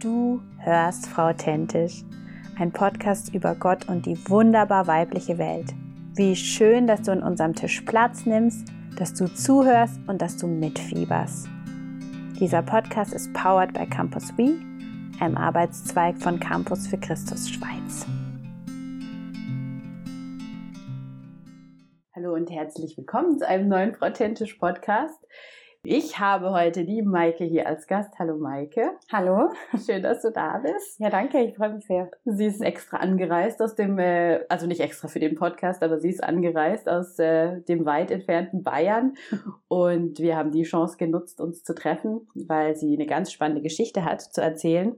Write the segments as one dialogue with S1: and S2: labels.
S1: Du hörst Frau Authentisch, ein Podcast über Gott und die wunderbar weibliche Welt. Wie schön, dass du an unserem Tisch Platz nimmst, dass du zuhörst und dass du mitfieberst. Dieser Podcast ist powered by Campus We, einem Arbeitszweig von Campus für Christus Schweiz. Hallo und herzlich willkommen zu einem neuen Frau Authentisch Podcast. Ich habe heute die Maike hier als Gast. Hallo Maike.
S2: Hallo.
S1: Schön, dass du da bist.
S2: Ja, danke, ich freue mich sehr.
S1: Sie ist extra angereist aus dem, äh, also nicht extra für den Podcast, aber sie ist angereist aus äh, dem weit entfernten Bayern. Und wir haben die Chance genutzt, uns zu treffen, weil sie eine ganz spannende Geschichte hat zu erzählen.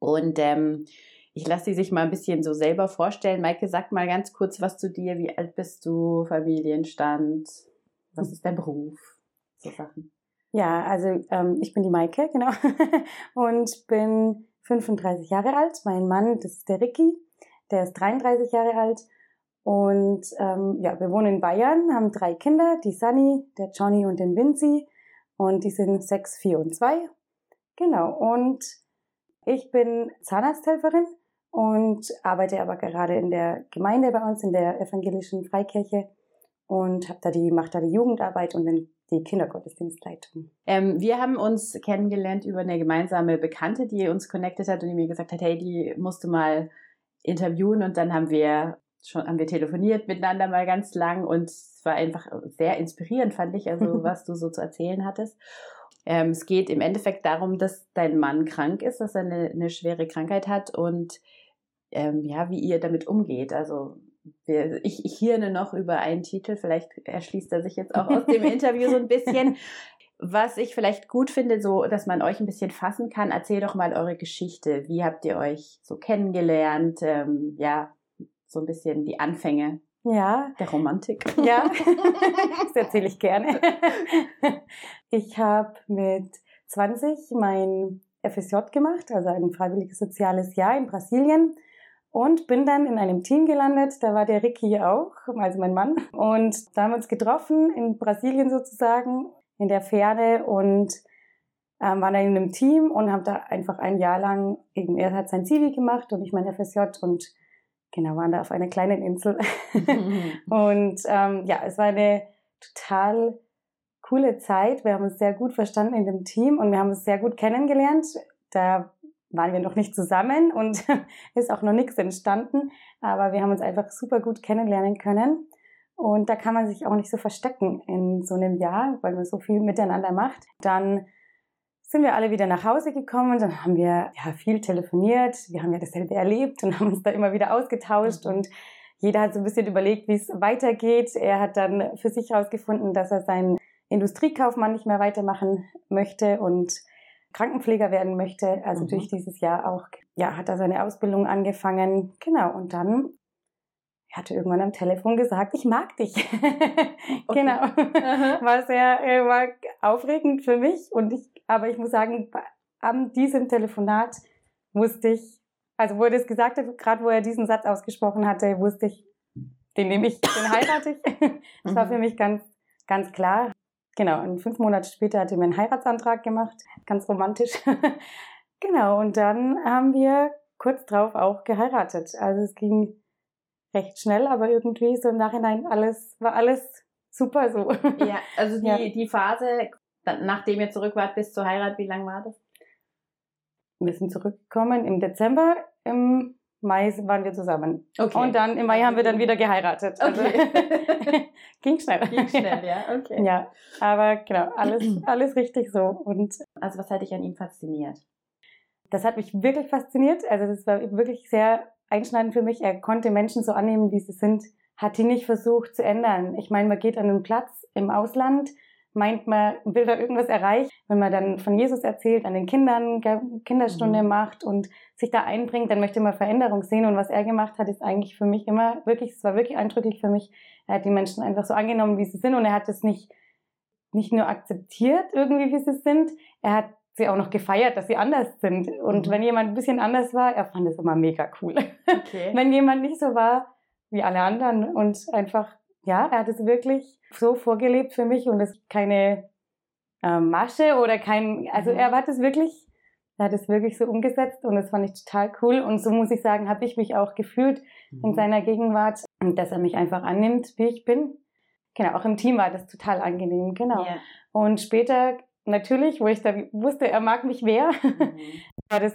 S1: Und ähm, ich lasse sie sich mal ein bisschen so selber vorstellen. Maike, sag mal ganz kurz was zu dir. Wie alt bist du? Familienstand? Was ist dein Beruf? So Sachen?
S2: Ja, also ähm, ich bin die Maike, genau, und bin 35 Jahre alt. Mein Mann, das ist der Ricky, der ist 33 Jahre alt. Und ähm, ja, wir wohnen in Bayern, haben drei Kinder, die Sunny, der Johnny und den Vinci. Und die sind sechs, vier und zwei. Genau. Und ich bin Zahnarzthelferin und arbeite aber gerade in der Gemeinde bei uns, in der evangelischen Freikirche und habe da die, mache da die Jugendarbeit und den die Kindergottesdienstleitung.
S1: Ähm, wir haben uns kennengelernt über eine gemeinsame Bekannte, die uns connected hat und die mir gesagt hat, hey, die musst du mal interviewen und dann haben wir schon haben wir telefoniert miteinander mal ganz lang und es war einfach sehr inspirierend, fand ich, also was du so zu erzählen hattest. Ähm, es geht im Endeffekt darum, dass dein Mann krank ist, dass er eine, eine schwere Krankheit hat und ähm, ja, wie ihr damit umgeht. Also wir, ich, ich hirne noch über einen Titel, vielleicht erschließt er sich jetzt auch aus dem Interview so ein bisschen. Was ich vielleicht gut finde, so, dass man euch ein bisschen fassen kann, erzähl doch mal eure Geschichte. Wie habt ihr euch so kennengelernt? Ähm, ja, so ein bisschen die Anfänge
S2: ja.
S1: Der Romantik.
S2: Ja, das erzähle ich gerne. Ich habe mit 20 mein FSJ gemacht, also ein freiwilliges soziales Jahr in Brasilien und bin dann in einem Team gelandet. Da war der Ricky auch, also mein Mann. Und da haben wir uns getroffen in Brasilien sozusagen, in der Ferne und ähm, waren dann in einem Team und haben da einfach ein Jahr lang, eben er hat sein Zivi gemacht und ich mein FSJ und genau, waren da auf einer kleinen Insel. und ähm, ja, es war eine total coole Zeit. Wir haben uns sehr gut verstanden in dem Team und wir haben uns sehr gut kennengelernt. Da waren wir noch nicht zusammen und ist auch noch nichts entstanden, aber wir haben uns einfach super gut kennenlernen können. Und da kann man sich auch nicht so verstecken in so einem Jahr, weil man so viel miteinander macht. Dann sind wir alle wieder nach Hause gekommen, dann haben wir ja viel telefoniert, wir haben ja dasselbe erlebt und haben uns da immer wieder ausgetauscht und jeder hat so ein bisschen überlegt, wie es weitergeht. Er hat dann für sich herausgefunden, dass er seinen Industriekaufmann nicht mehr weitermachen möchte und Krankenpfleger werden möchte. Also mhm. durch dieses Jahr auch, ja, hat er seine Ausbildung angefangen. Genau. Und dann hat er irgendwann am Telefon gesagt, ich mag dich. genau. War sehr, äh, war aufregend für mich. Und ich, aber ich muss sagen, an diesem Telefonat wusste ich, also wo er das gesagt hat, gerade wo er diesen Satz ausgesprochen hatte, wusste ich, den nehme ich, den heirate ich. das war für mhm. mich ganz, ganz klar. Genau, und fünf Monate später hat er mir einen Heiratsantrag gemacht, ganz romantisch. genau, und dann haben wir kurz drauf auch geheiratet. Also es ging recht schnell, aber irgendwie so im Nachhinein alles, war alles super so.
S1: Ja, also die, ja. die Phase, nachdem ihr zurück wart bis zur Heirat, wie lang war das?
S2: Wir sind zurückgekommen im Dezember, im Mai waren wir zusammen.
S1: Okay.
S2: Und dann im Mai also haben wir dann wieder geheiratet. Also
S1: okay.
S2: ging schnell.
S1: Ging schnell, ja, okay.
S2: Ja, aber genau, alles, alles richtig so. Und
S1: also was hat dich an ihm fasziniert?
S2: Das hat mich wirklich fasziniert. Also das war wirklich sehr einschneidend für mich. Er konnte Menschen so annehmen, wie sie sind, hat die nicht versucht zu ändern. Ich meine, man geht an einen Platz im Ausland, meint, man will da irgendwas erreichen. Wenn man dann von Jesus erzählt, an den Kindern Kinderstunde mhm. macht und sich da einbringt, dann möchte man Veränderung sehen. Und was er gemacht hat, ist eigentlich für mich immer wirklich, es war wirklich eindrücklich für mich. Er hat die Menschen einfach so angenommen, wie sie sind und er hat es nicht, nicht nur akzeptiert irgendwie, wie sie sind, er hat sie auch noch gefeiert, dass sie anders sind. Und mhm. wenn jemand ein bisschen anders war, er fand es immer mega cool. Okay. wenn jemand nicht so war wie alle anderen und einfach ja, er hat es wirklich so vorgelebt für mich und es ist keine äh, Masche oder kein, also mhm. er hat es wirklich, er hat es wirklich so umgesetzt und das fand ich total cool. Und so muss ich sagen, habe ich mich auch gefühlt mhm. in seiner Gegenwart, dass er mich einfach annimmt, wie ich bin. Genau, auch im Team war das total angenehm, genau. Yeah. Und später, natürlich, wo ich da wusste, er mag mich mehr, mhm. war das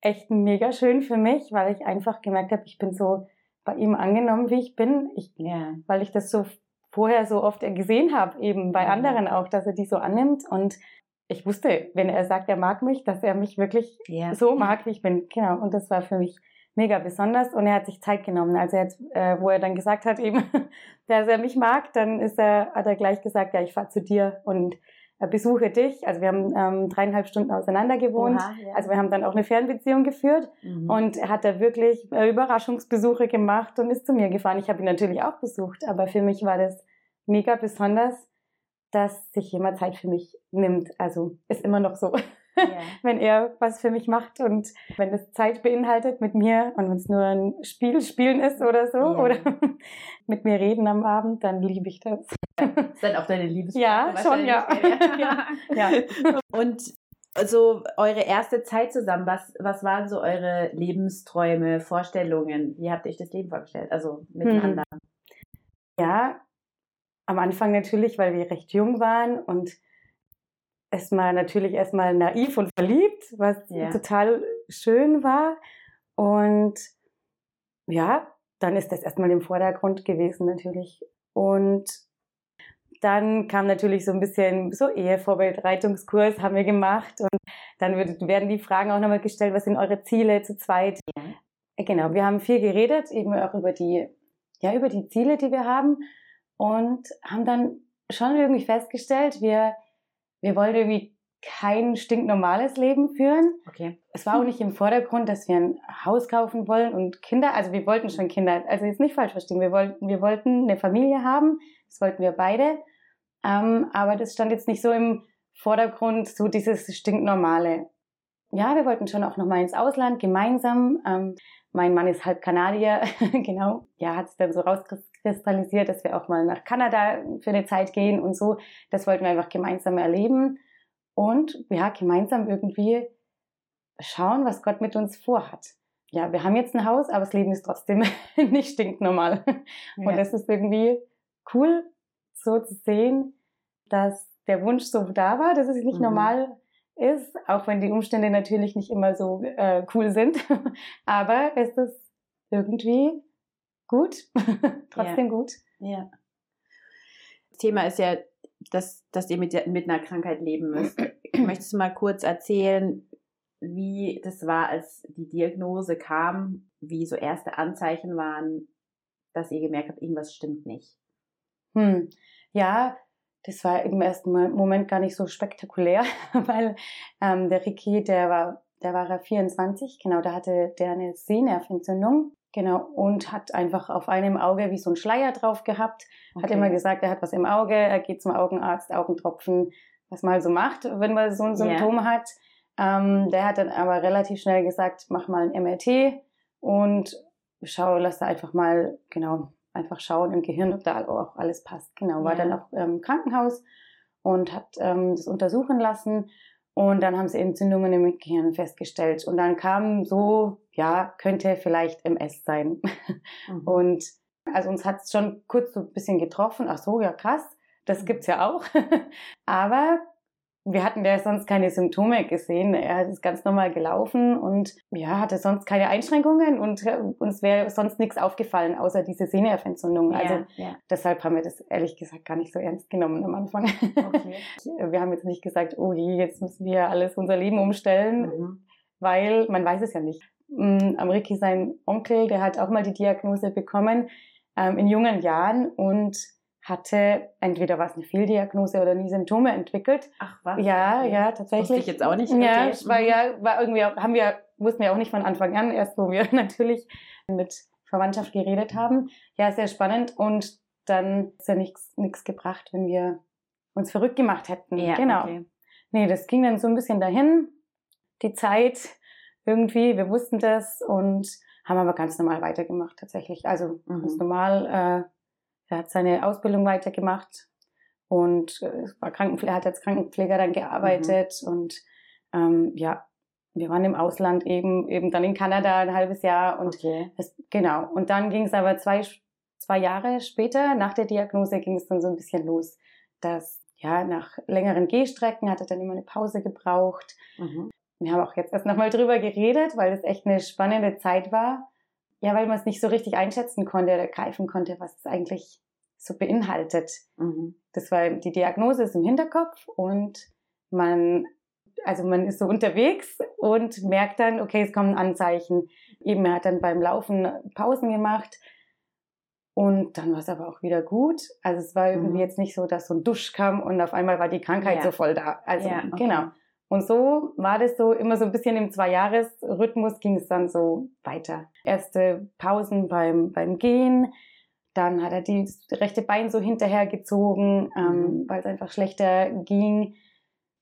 S2: echt mega schön für mich, weil ich einfach gemerkt habe, ich bin so bei ihm angenommen, wie ich bin. Ich, yeah. Weil ich das so vorher so oft gesehen habe, eben bei mhm. anderen auch, dass er die so annimmt. Und ich wusste, wenn er sagt, er mag mich, dass er mich wirklich yeah. so mag, wie ich bin. Genau. Und das war für mich mega besonders und er hat sich Zeit genommen. Also jetzt, äh, wo er dann gesagt hat, eben, dass er mich mag, dann ist er, hat er gleich gesagt, ja, ich fahre zu dir und äh, besuche dich. Also wir haben ähm, dreieinhalb Stunden auseinander gewohnt. Oha, ja. Also wir haben dann auch eine Fernbeziehung geführt mhm. und er hat da wirklich äh, Überraschungsbesuche gemacht und ist zu mir gefahren. Ich habe ihn natürlich auch besucht, aber für mich war das mega besonders, dass sich jemand Zeit für mich nimmt. Also ist immer noch so. Yeah. wenn er was für mich macht und wenn es Zeit beinhaltet mit mir und wenn es nur ein Spiel spielen ist oder so yeah. oder mit mir reden am Abend, dann liebe ich das.
S1: ist dann auch deine Liebessprache?
S2: Ja, schon, ja.
S1: ja. ja. Und so eure erste Zeit zusammen, was, was waren so eure Lebensträume, Vorstellungen? Wie habt ihr euch das Leben vorgestellt? Also miteinander? Hm.
S2: Ja, am Anfang natürlich, weil wir recht jung waren und erstmal natürlich erstmal naiv und verliebt, was ja. total schön war. Und ja, dann ist das erstmal im Vordergrund gewesen natürlich. Und dann kam natürlich so ein bisschen so Ehevorbereitungskurs haben wir gemacht und dann werden die Fragen auch nochmal gestellt, was sind eure Ziele zu zweit? Ja. Genau, wir haben viel geredet, eben auch über die, ja, über die Ziele, die wir haben und haben dann schon irgendwie festgestellt, wir wir wollen irgendwie kein stinknormales Leben führen. Okay. Es war auch nicht im Vordergrund, dass wir ein Haus kaufen wollen und Kinder, also wir wollten schon Kinder, also jetzt nicht falsch verstehen, wir wollten, wir wollten eine Familie haben, das wollten wir beide, ähm, aber das stand jetzt nicht so im Vordergrund, so dieses stinknormale. Ja, wir wollten schon auch nochmal ins Ausland gemeinsam. Ähm, mein Mann ist halb Kanadier, genau. Ja, hat sich dann so rauskristallisiert, dass wir auch mal nach Kanada für eine Zeit gehen und so. Das wollten wir einfach gemeinsam erleben und ja, gemeinsam irgendwie schauen, was Gott mit uns vorhat. Ja, wir haben jetzt ein Haus, aber das Leben ist trotzdem nicht stinknormal. Ja. Und das ist irgendwie cool, so zu sehen, dass der Wunsch so da war, dass es nicht mhm. normal ist, auch wenn die Umstände natürlich nicht immer so äh, cool sind. Aber es ist irgendwie gut, trotzdem
S1: ja.
S2: gut.
S1: Ja. Das Thema ist ja, dass, dass ihr mit, mit einer Krankheit leben müsst. Möchtest du mal kurz erzählen, wie das war, als die Diagnose kam, wie so erste Anzeichen waren, dass ihr gemerkt habt, irgendwas stimmt nicht?
S2: Hm. Ja, das war im ersten Moment gar nicht so spektakulär, weil ähm, der Ricky, der war, der war 24, genau, da hatte der eine Sehnerventzündung, genau, und hat einfach auf einem Auge wie so ein Schleier drauf gehabt, okay. hat immer gesagt, er hat was im Auge, er geht zum Augenarzt, Augentropfen, was man so macht, wenn man so ein Symptom yeah. hat. Ähm, der hat dann aber relativ schnell gesagt, mach mal ein MRT und schau, lass da einfach mal, genau, einfach schauen im Gehirn, ob da auch alles passt. Genau, war ja. dann auch im Krankenhaus und hat ähm, das untersuchen lassen. Und dann haben sie Entzündungen im Gehirn festgestellt. Und dann kam so, ja, könnte vielleicht MS sein. Mhm. Und also uns hat es schon kurz so ein bisschen getroffen. Ach so, ja krass, das gibt's ja auch. Aber wir hatten ja sonst keine Symptome gesehen. Er ist ganz normal gelaufen und ja, hatte sonst keine Einschränkungen und äh, uns wäre sonst nichts aufgefallen, außer diese Sehnerventzündung. Ja, also ja. deshalb haben wir das ehrlich gesagt gar nicht so ernst genommen am Anfang. Okay. Wir haben jetzt nicht gesagt, oh je, jetzt müssen wir alles unser Leben umstellen, mhm. weil man weiß es ja nicht. Mm, Amriki, sein Onkel, der hat auch mal die Diagnose bekommen ähm, in jungen Jahren und hatte entweder was eine Fehldiagnose oder nie Symptome entwickelt.
S1: Ach was?
S2: Ja, okay. ja, tatsächlich. Wusste
S1: ich jetzt auch nicht.
S2: Okay. Ja, war ja, war irgendwie auch, haben wir, wussten wir auch nicht von Anfang an, erst wo wir natürlich mit Verwandtschaft geredet haben. Ja, sehr spannend und dann ist ja nichts nichts gebracht, wenn wir uns verrückt gemacht hätten. Ja, genau. Okay. Nee, das ging dann so ein bisschen dahin. Die Zeit irgendwie, wir wussten das und haben aber ganz normal weitergemacht tatsächlich. Also mhm. ganz normal äh, er hat seine Ausbildung weitergemacht und äh, war Krankenpfleger, hat als Krankenpfleger dann gearbeitet mhm. und ähm, ja, wir waren im Ausland eben, eben dann in Kanada ein halbes Jahr und
S1: Okay.
S2: das, genau. Und dann ging es aber zwei, zwei Jahre später, nach der Diagnose, ging es dann so ein bisschen los, dass ja, nach längeren Gehstrecken hat er dann immer eine Pause gebraucht.
S1: Mhm.
S2: Wir haben auch jetzt erst nochmal drüber geredet, weil das echt eine spannende Zeit war. Ja, weil man es nicht so richtig einschätzen konnte oder greifen konnte, was es eigentlich so beinhaltet.
S1: Mhm.
S2: Das war die Diagnose ist im Hinterkopf und man, also man ist so unterwegs und merkt dann, okay, es kommen Anzeichen. Eben, er hat dann beim Laufen Pausen gemacht und dann war es aber auch wieder gut. Also es war irgendwie
S1: Mhm.
S2: jetzt nicht so, dass so ein Dusch kam und auf einmal war die Krankheit
S1: Ja.
S2: so voll da. Also
S1: Ja, okay.
S2: genau. Und so war das so immer so ein bisschen im Zwei-Jahres-Rhythmus ging es dann so weiter. Erste Pausen beim, beim Gehen, dann hat er die, das rechte Bein so hinterhergezogen, ähm,
S1: Mhm.
S2: weil es einfach schlechter ging.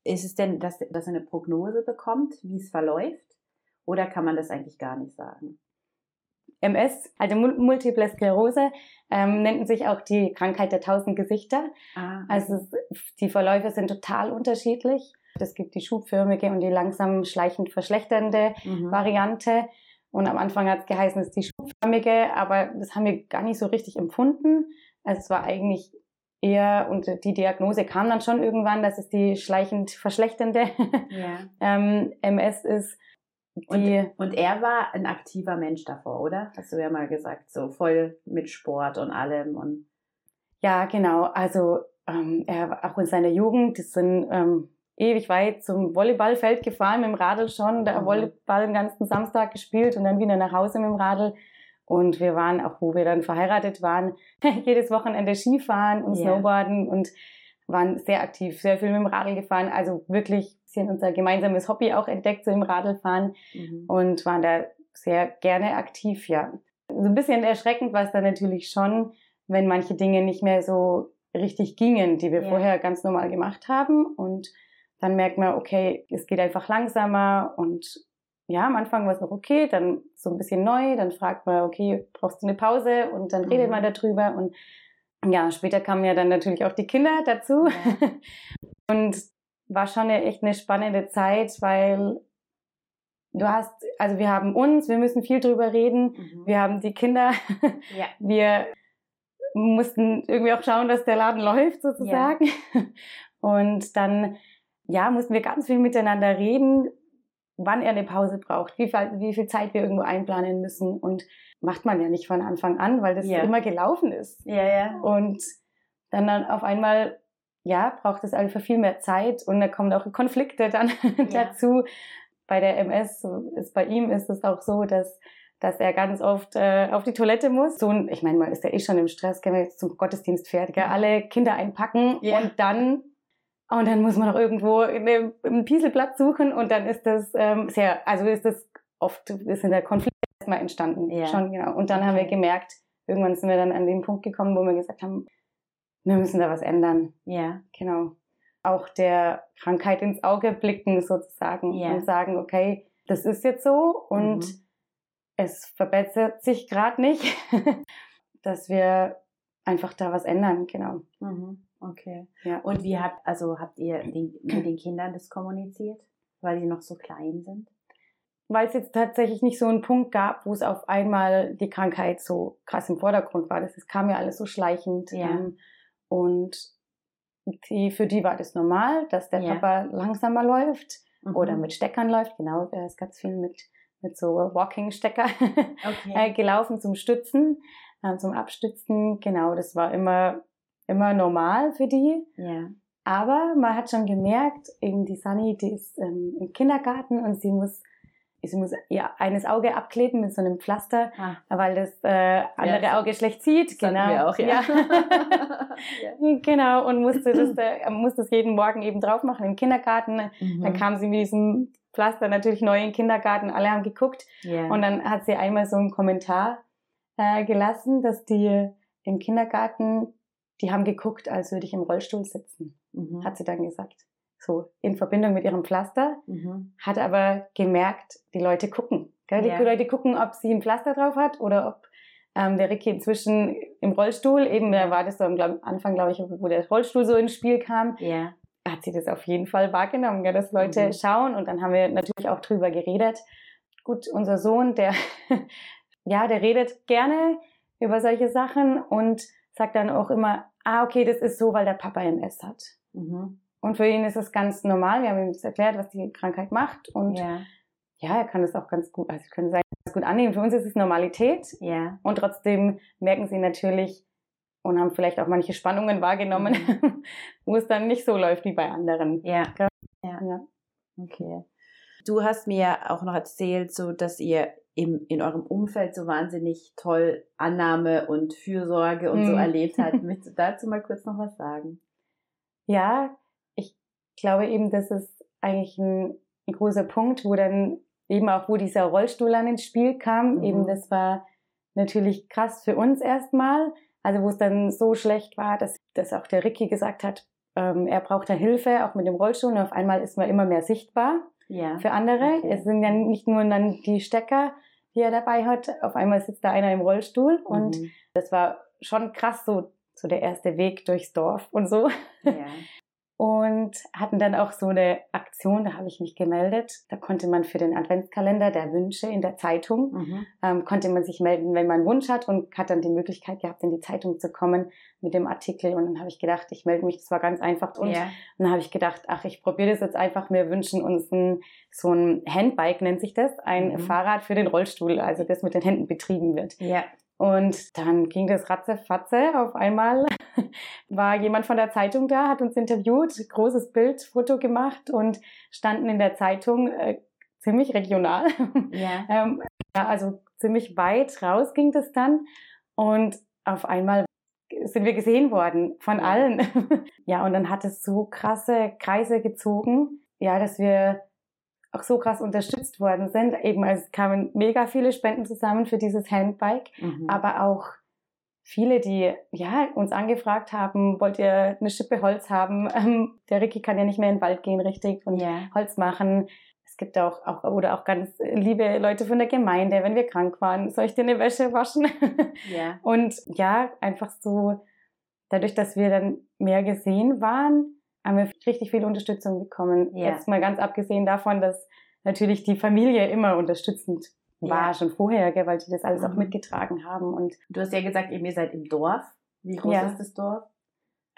S1: Ist es denn, dass, dass er eine Prognose bekommt, wie es verläuft? Oder kann man das eigentlich gar nicht sagen?
S2: MS, also Mul- Multiple Sklerose, ähm, nennt sich auch die Krankheit der tausend Gesichter.
S1: Ah,
S2: Also es, die Verläufe sind total unterschiedlich. Es gibt die schubförmige und die langsam schleichend verschlechternde
S1: mhm.
S2: Variante. Und am Anfang hat es geheißen, es ist die schubförmige, aber das haben wir gar nicht so richtig empfunden. Also es war eigentlich eher, und die Diagnose kam dann schon irgendwann, dass es die schleichend verschlechternde
S1: ja.
S2: ähm, MS ist.
S1: Und, und er war ein aktiver Mensch davor, oder? Hast du ja mal gesagt, so voll mit Sport und allem und
S2: ja, genau. Also ähm, er auch in seiner Jugend, die sind ähm, ewig weit zum Volleyballfeld gefahren mit dem Radl schon, da
S1: Mhm.
S2: Volleyball den ganzen Samstag gespielt und dann wieder nach Hause mit dem Radl. Und wir waren, auch wo wir dann verheiratet waren, jedes Wochenende Skifahren und
S1: Ja.
S2: Snowboarden und waren sehr aktiv, sehr viel mit dem Radl gefahren. Also wirklich sind unser gemeinsames Hobby auch entdeckt, so im Radlfahren
S1: mhm.
S2: und waren da sehr gerne aktiv, ja. So ein bisschen erschreckend war es dann natürlich schon, wenn manche Dinge nicht mehr so richtig gingen, die wir
S1: Ja.
S2: vorher ganz normal gemacht haben. Und dann merkt man, okay, es geht einfach langsamer und ja, am Anfang war es noch okay, dann so ein bisschen neu, dann fragt man, okay, brauchst du eine Pause? Und dann redet
S1: Mhm.
S2: man darüber und ja, später kamen ja dann natürlich auch die Kinder dazu.
S1: Ja.
S2: Und war schon eine, echt eine spannende Zeit, weil du hast, also wir haben uns, wir müssen viel drüber reden,
S1: Mhm.
S2: wir haben die Kinder,
S1: ja.
S2: wir mussten irgendwie auch schauen, dass der Laden läuft sozusagen. Und dann, ja, mussten wir ganz viel miteinander reden, wann er eine Pause braucht, wie viel, wie viel Zeit wir irgendwo einplanen müssen. Und macht man ja nicht von Anfang an, weil das
S1: Ja.
S2: immer gelaufen ist.
S1: Ja, ja.
S2: Und dann, dann auf einmal, ja, braucht es einfach viel mehr Zeit und da kommen auch Konflikte dann
S1: Ja.
S2: dazu. Bei der MS, ist bei ihm ist es auch so, dass dass er ganz oft äh, auf die Toilette muss. So, ich meine, man ist ja eh schon im Stress, wenn man jetzt zum Gottesdienst fährt, gell? alle Kinder einpacken
S1: Ja.
S2: und dann und dann muss man noch irgendwo eine, einen Pieselplatz suchen und dann ist das ähm, sehr, also ist das oft ist in der Konflikt erstmal entstanden.
S1: Ja.
S2: Schon, genau. Und dann haben wir
S1: Okay.
S2: gemerkt, irgendwann sind wir dann an den Punkt gekommen, wo wir gesagt haben, wir müssen da was ändern.
S1: Ja.
S2: Genau. Auch der Krankheit ins Auge blicken sozusagen
S1: Ja.
S2: und sagen, okay, das ist jetzt so und
S1: Mhm.
S2: es verbessert sich gerade nicht, dass wir einfach da was ändern, genau.
S1: Mhm. Okay.
S2: Ja.
S1: Und wie habt, also habt ihr den, mit den Kindern das kommuniziert? Weil die noch so klein sind?
S2: Weil es jetzt tatsächlich nicht so einen Punkt gab, wo es auf einmal die Krankheit so krass im Vordergrund war. Das, das kam ja alles so schleichend.
S1: Ja.
S2: Ähm, und die, für die war das normal, dass der
S1: Ja.
S2: Papa langsamer läuft
S1: Mhm.
S2: oder mit Steckern läuft. Genau, da ist ganz viel mit, mit so Walking-Stecker
S1: Okay.
S2: äh, gelaufen zum Stützen, äh, zum Abstützen. Genau, das war immer, immer normal für die.
S1: ja.
S2: Aber man hat schon gemerkt, eben die Sunny, die ist ähm, im Kindergarten und sie muss, sie muss ihr eines Auge abkleben mit so einem Pflaster,
S1: Ah,
S2: weil das äh, andere
S1: das
S2: Auge schlecht sieht. Genau.
S1: wir auch, ja. ja.
S2: genau, und musste das, äh, musste das jeden Morgen eben drauf machen im Kindergarten. Dann
S1: Mhm.
S2: kam sie mit diesem Pflaster natürlich neu in den Kindergarten, alle haben geguckt.
S1: ja.
S2: Und dann hat sie einmal so einen Kommentar äh, gelassen, dass die im Kindergarten, die haben geguckt, als würde ich im Rollstuhl sitzen,
S1: mhm.
S2: hat sie dann gesagt. So in Verbindung mit ihrem Pflaster,
S1: Mhm.
S2: hat aber gemerkt, die Leute gucken. Gell? Die
S1: Ja.
S2: Leute gucken, ob sie ein Pflaster drauf hat oder ob ähm, der Ricky inzwischen im Rollstuhl, eben da war das so am glaub, Anfang, glaube ich, wo der Rollstuhl so ins Spiel kam,
S1: Ja.
S2: hat sie das auf jeden Fall wahrgenommen, ja, dass Leute mhm. schauen und dann haben wir natürlich auch drüber geredet. Gut, unser Sohn, der, ja, der redet gerne über solche Sachen und sagt dann auch immer, ah, okay, das ist so, weil der Papa MS hat. Mhm. Und für ihn ist es ganz normal. Wir haben ihm das erklärt, was die Krankheit macht. Und ja, ja er kann es auch ganz gut, also können sagen, ganz gut annehmen. Für uns ist es Normalität. Ja. Und trotzdem merken sie natürlich und haben vielleicht auch manche Spannungen wahrgenommen, mhm. wo es dann nicht so läuft wie bei anderen.
S1: Ja. ja. ja. Okay. Du hast mir auch noch erzählt, so dass ihr im, in eurem Umfeld so wahnsinnig toll Annahme und Fürsorge und mhm. so erlebt habt. Möchtest du dazu mal kurz noch was sagen?
S2: Ja, ich glaube eben, das ist eigentlich ein, ein großer Punkt, wo dann eben auch, wo dieser Rollstuhl an ins Spiel kam, mhm. eben das war natürlich krass für uns erstmal. Also wo es dann so schlecht war, dass, dass auch der Ricky gesagt hat, ähm, er braucht da Hilfe, auch mit dem Rollstuhl. Und auf einmal ist man immer mehr sichtbar ja. für andere. Okay. Es sind ja nicht nur dann die Stecker, die er dabei hat. Auf einmal sitzt da einer im Rollstuhl mhm. und das war schon krass so, so der erste Weg durchs Dorf und so. Ja. und hatten dann auch so eine Aktion, da habe ich mich gemeldet. Da konnte man für den Adventskalender der Wünsche in der Zeitung, mhm. ähm, konnte man sich melden, wenn man einen Wunsch hat und hat dann die Möglichkeit gehabt, in die Zeitung zu kommen mit dem Artikel. Und dann habe ich gedacht, ich melde mich, das war ganz einfach. Und yeah. dann habe ich gedacht, ach, ich probiere das jetzt einfach. Wir wünschen uns ein, so ein Handbike, nennt sich das, ein mhm. Fahrrad für den Rollstuhl, also das mit den Händen betrieben wird. Ja. Und dann ging das ratzefatze. Auf einmal war jemand von der Zeitung da, hat uns interviewt, großes Bild, Foto gemacht und standen in der Zeitung äh, ziemlich regional. Ja. ähm, ja, also ziemlich weit raus ging das dann. Und auf einmal sind wir gesehen worden von allen. ja, und dann hat es so krasse Kreise gezogen, ja, dass wir auch so krass unterstützt worden sind. Eben es kamen mega viele Spenden zusammen für dieses Handbike, mhm. aber auch viele, die ja uns angefragt haben, wollt ihr eine Schippe Holz haben? Ähm, der Ricky kann ja nicht mehr in den Wald gehen, richtig, und yeah. Holz machen. Es gibt auch, auch, oder auch ganz liebe Leute von der Gemeinde, wenn wir krank waren, soll ich dir eine Wäsche waschen? Yeah. Und ja, einfach so, dadurch, dass wir dann mehr gesehen waren, haben wir richtig viel Unterstützung bekommen. Ja. Jetzt mal ganz abgesehen davon, dass natürlich die Familie immer unterstützend war, ja. schon vorher, gell, weil die das alles mhm. auch mitgetragen haben. Und
S1: du hast ja gesagt, eben ihr seid im Dorf. Wie groß ja. ist das Dorf?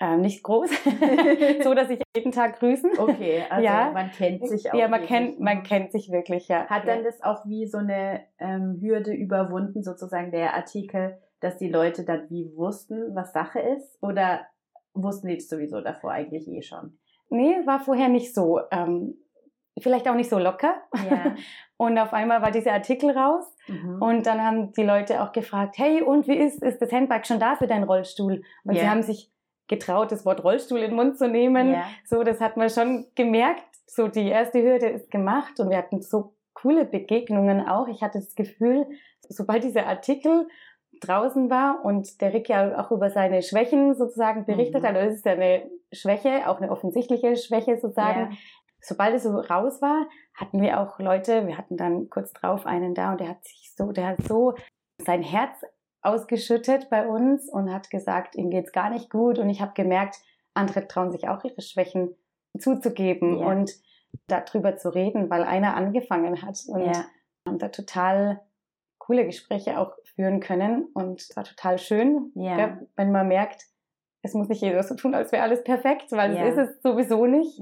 S2: Ähm, nicht groß, so dass ich jeden Tag grüßen.
S1: Okay, also ja. man kennt sich auch.
S2: Ja, man kennt, man kennt sich wirklich, ja.
S1: Hat dann das auch wie so eine ähm, Hürde überwunden, sozusagen der Artikel, dass die Leute dann wie wussten, was Sache ist? Oder wussten die sowieso davor eigentlich eh schon?
S2: Nee, war vorher nicht so. Ähm, vielleicht auch nicht so locker. Ja. Und auf einmal war dieser Artikel raus mhm. und dann haben die Leute auch gefragt, hey, und wie ist, ist das Handbike schon da für deinen Rollstuhl? Und ja. sie haben sich getraut, das Wort Rollstuhl in den Mund zu nehmen. Ja. So, das hat man schon gemerkt. So, die erste Hürde ist gemacht und wir hatten so coole Begegnungen auch. Ich hatte das Gefühl, sobald dieser Artikel draußen war und der Rick ja auch über seine Schwächen sozusagen berichtet mhm. hat. Also das ist ja eine Schwäche, auch eine offensichtliche Schwäche sozusagen. Ja. Sobald es so raus war, hatten wir auch Leute, wir hatten dann kurz drauf einen da und der hat sich so, der hat so sein Herz ausgeschüttet bei uns und hat gesagt, ihm geht's gar nicht gut und ich habe gemerkt, andere trauen sich auch ihre Schwächen zuzugeben ja. und darüber zu reden, weil einer angefangen hat und ja. haben da total coole Gespräche auch führen können und es war total schön, ja. wenn man merkt, es muss nicht jeder so tun, als wäre alles perfekt, weil es ist es sowieso nicht.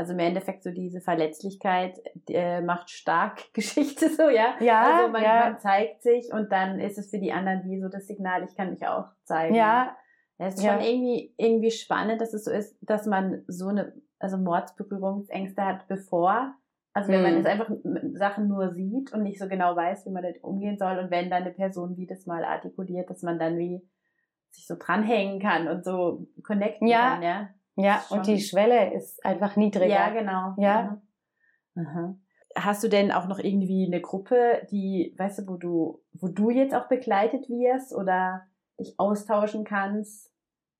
S1: Also im Endeffekt so diese Verletzlichkeit äh, macht stark Geschichte so, ja. Ja. Also man, ja. man zeigt sich und dann ist es für die anderen wie so das Signal, ich kann mich auch zeigen. Ja. Es ist ja. schon irgendwie, irgendwie spannend, dass es so ist, dass man so eine, also Mordsberührungsängste hat, bevor also wenn man jetzt mhm. einfach Sachen nur sieht und nicht so genau weiß, wie man damit umgehen soll und wenn dann eine Person wie das mal artikuliert, dass man dann wie sich so dranhängen kann und so connecten ja. kann, ja.
S2: Ja, und die Schwelle ist einfach niedriger.
S1: Ja, genau. Ja. Mhm. Hast du denn auch noch irgendwie eine Gruppe, die, weißt du, wo du, wo du jetzt auch begleitet wirst oder dich austauschen kannst?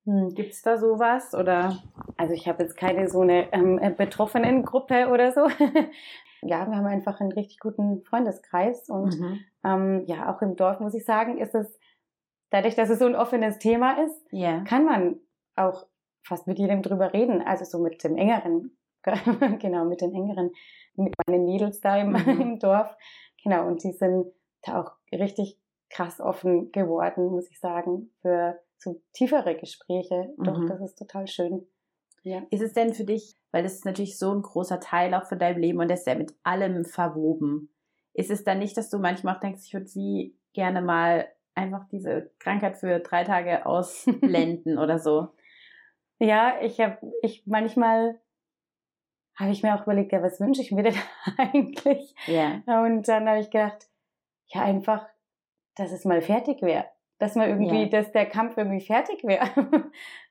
S2: Hm, Gibt es da sowas? Oder also ich habe jetzt keine so eine ähm, äh, Betroffenengruppe oder so. ja, wir haben einfach einen richtig guten Freundeskreis und mhm. ähm, ja, auch im Dorf muss ich sagen, ist es dadurch, dass es so ein offenes Thema ist, yeah. kann man auch fast mit jedem drüber reden, also so mit dem engeren, genau, mit den engeren, mit meinen Mädels da im, mhm. im Dorf. Genau, und die sind da auch richtig krass offen geworden, muss ich sagen, für so tiefere Gespräche. Doch, mhm. das ist total schön.
S1: Ja. Ist es denn für dich, weil das ist natürlich so ein großer Teil auch von deinem Leben und das ist ja mit allem verwoben. Ist es dann nicht, dass du manchmal auch denkst, ich würde wie gerne mal einfach diese Krankheit für drei Tage ausblenden oder so?
S2: Ja, ich habe, ich manchmal habe ich mir auch überlegt, ja, was wünsche ich mir denn eigentlich? Ja. Und dann habe ich gedacht, ja, einfach, dass es mal fertig wäre. Dass man irgendwie, ja. dass der Kampf irgendwie fertig wäre.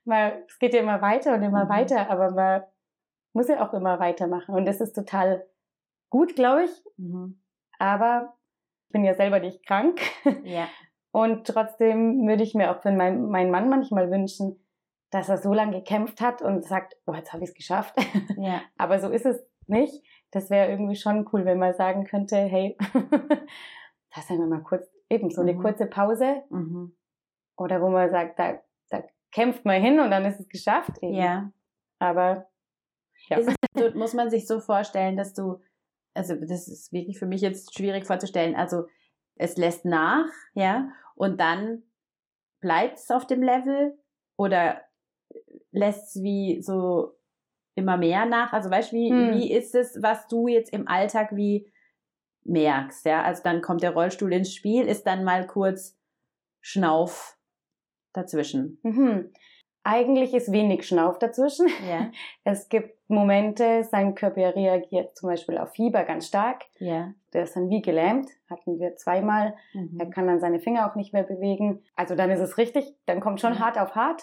S2: es geht ja immer weiter und immer mhm. weiter, aber man muss ja auch immer weitermachen. Und das ist total gut, glaube ich. Mhm. Aber ich bin ja selber nicht krank. Ja. Und trotzdem würde ich mir auch für meinen mein Mann manchmal wünschen, dass er so lange gekämpft hat und sagt, oh, jetzt habe ich es geschafft. Ja. Aber so ist es nicht. Das wäre irgendwie schon cool, wenn man sagen könnte, hey, das ist wir mal kurz, eben so eine mhm. kurze Pause. Mhm. Oder wo man sagt, da, da kämpft man hin und dann ist es geschafft. Eben. Ja. Aber
S1: ja. So, muss man sich so vorstellen, dass du, also das ist wirklich für mich jetzt schwierig vorzustellen, also es lässt nach, ja, und dann bleibt es auf dem Level oder lässt es wie so immer mehr nach? Also weißt du, wie, hm. wie ist es, was du jetzt im Alltag wie merkst, ja? Also dann kommt der Rollstuhl ins Spiel, ist dann mal kurz Schnauf dazwischen.
S2: Mhm. Eigentlich ist wenig Schnauf dazwischen. Ja. Es gibt Momente, sein Körper reagiert zum Beispiel auf Fieber ganz stark. Ja. Der ist dann wie gelähmt, hatten wir zweimal. Mhm. Er kann dann seine Finger auch nicht mehr bewegen. Also dann ist es richtig, dann kommt schon mhm. hart auf hart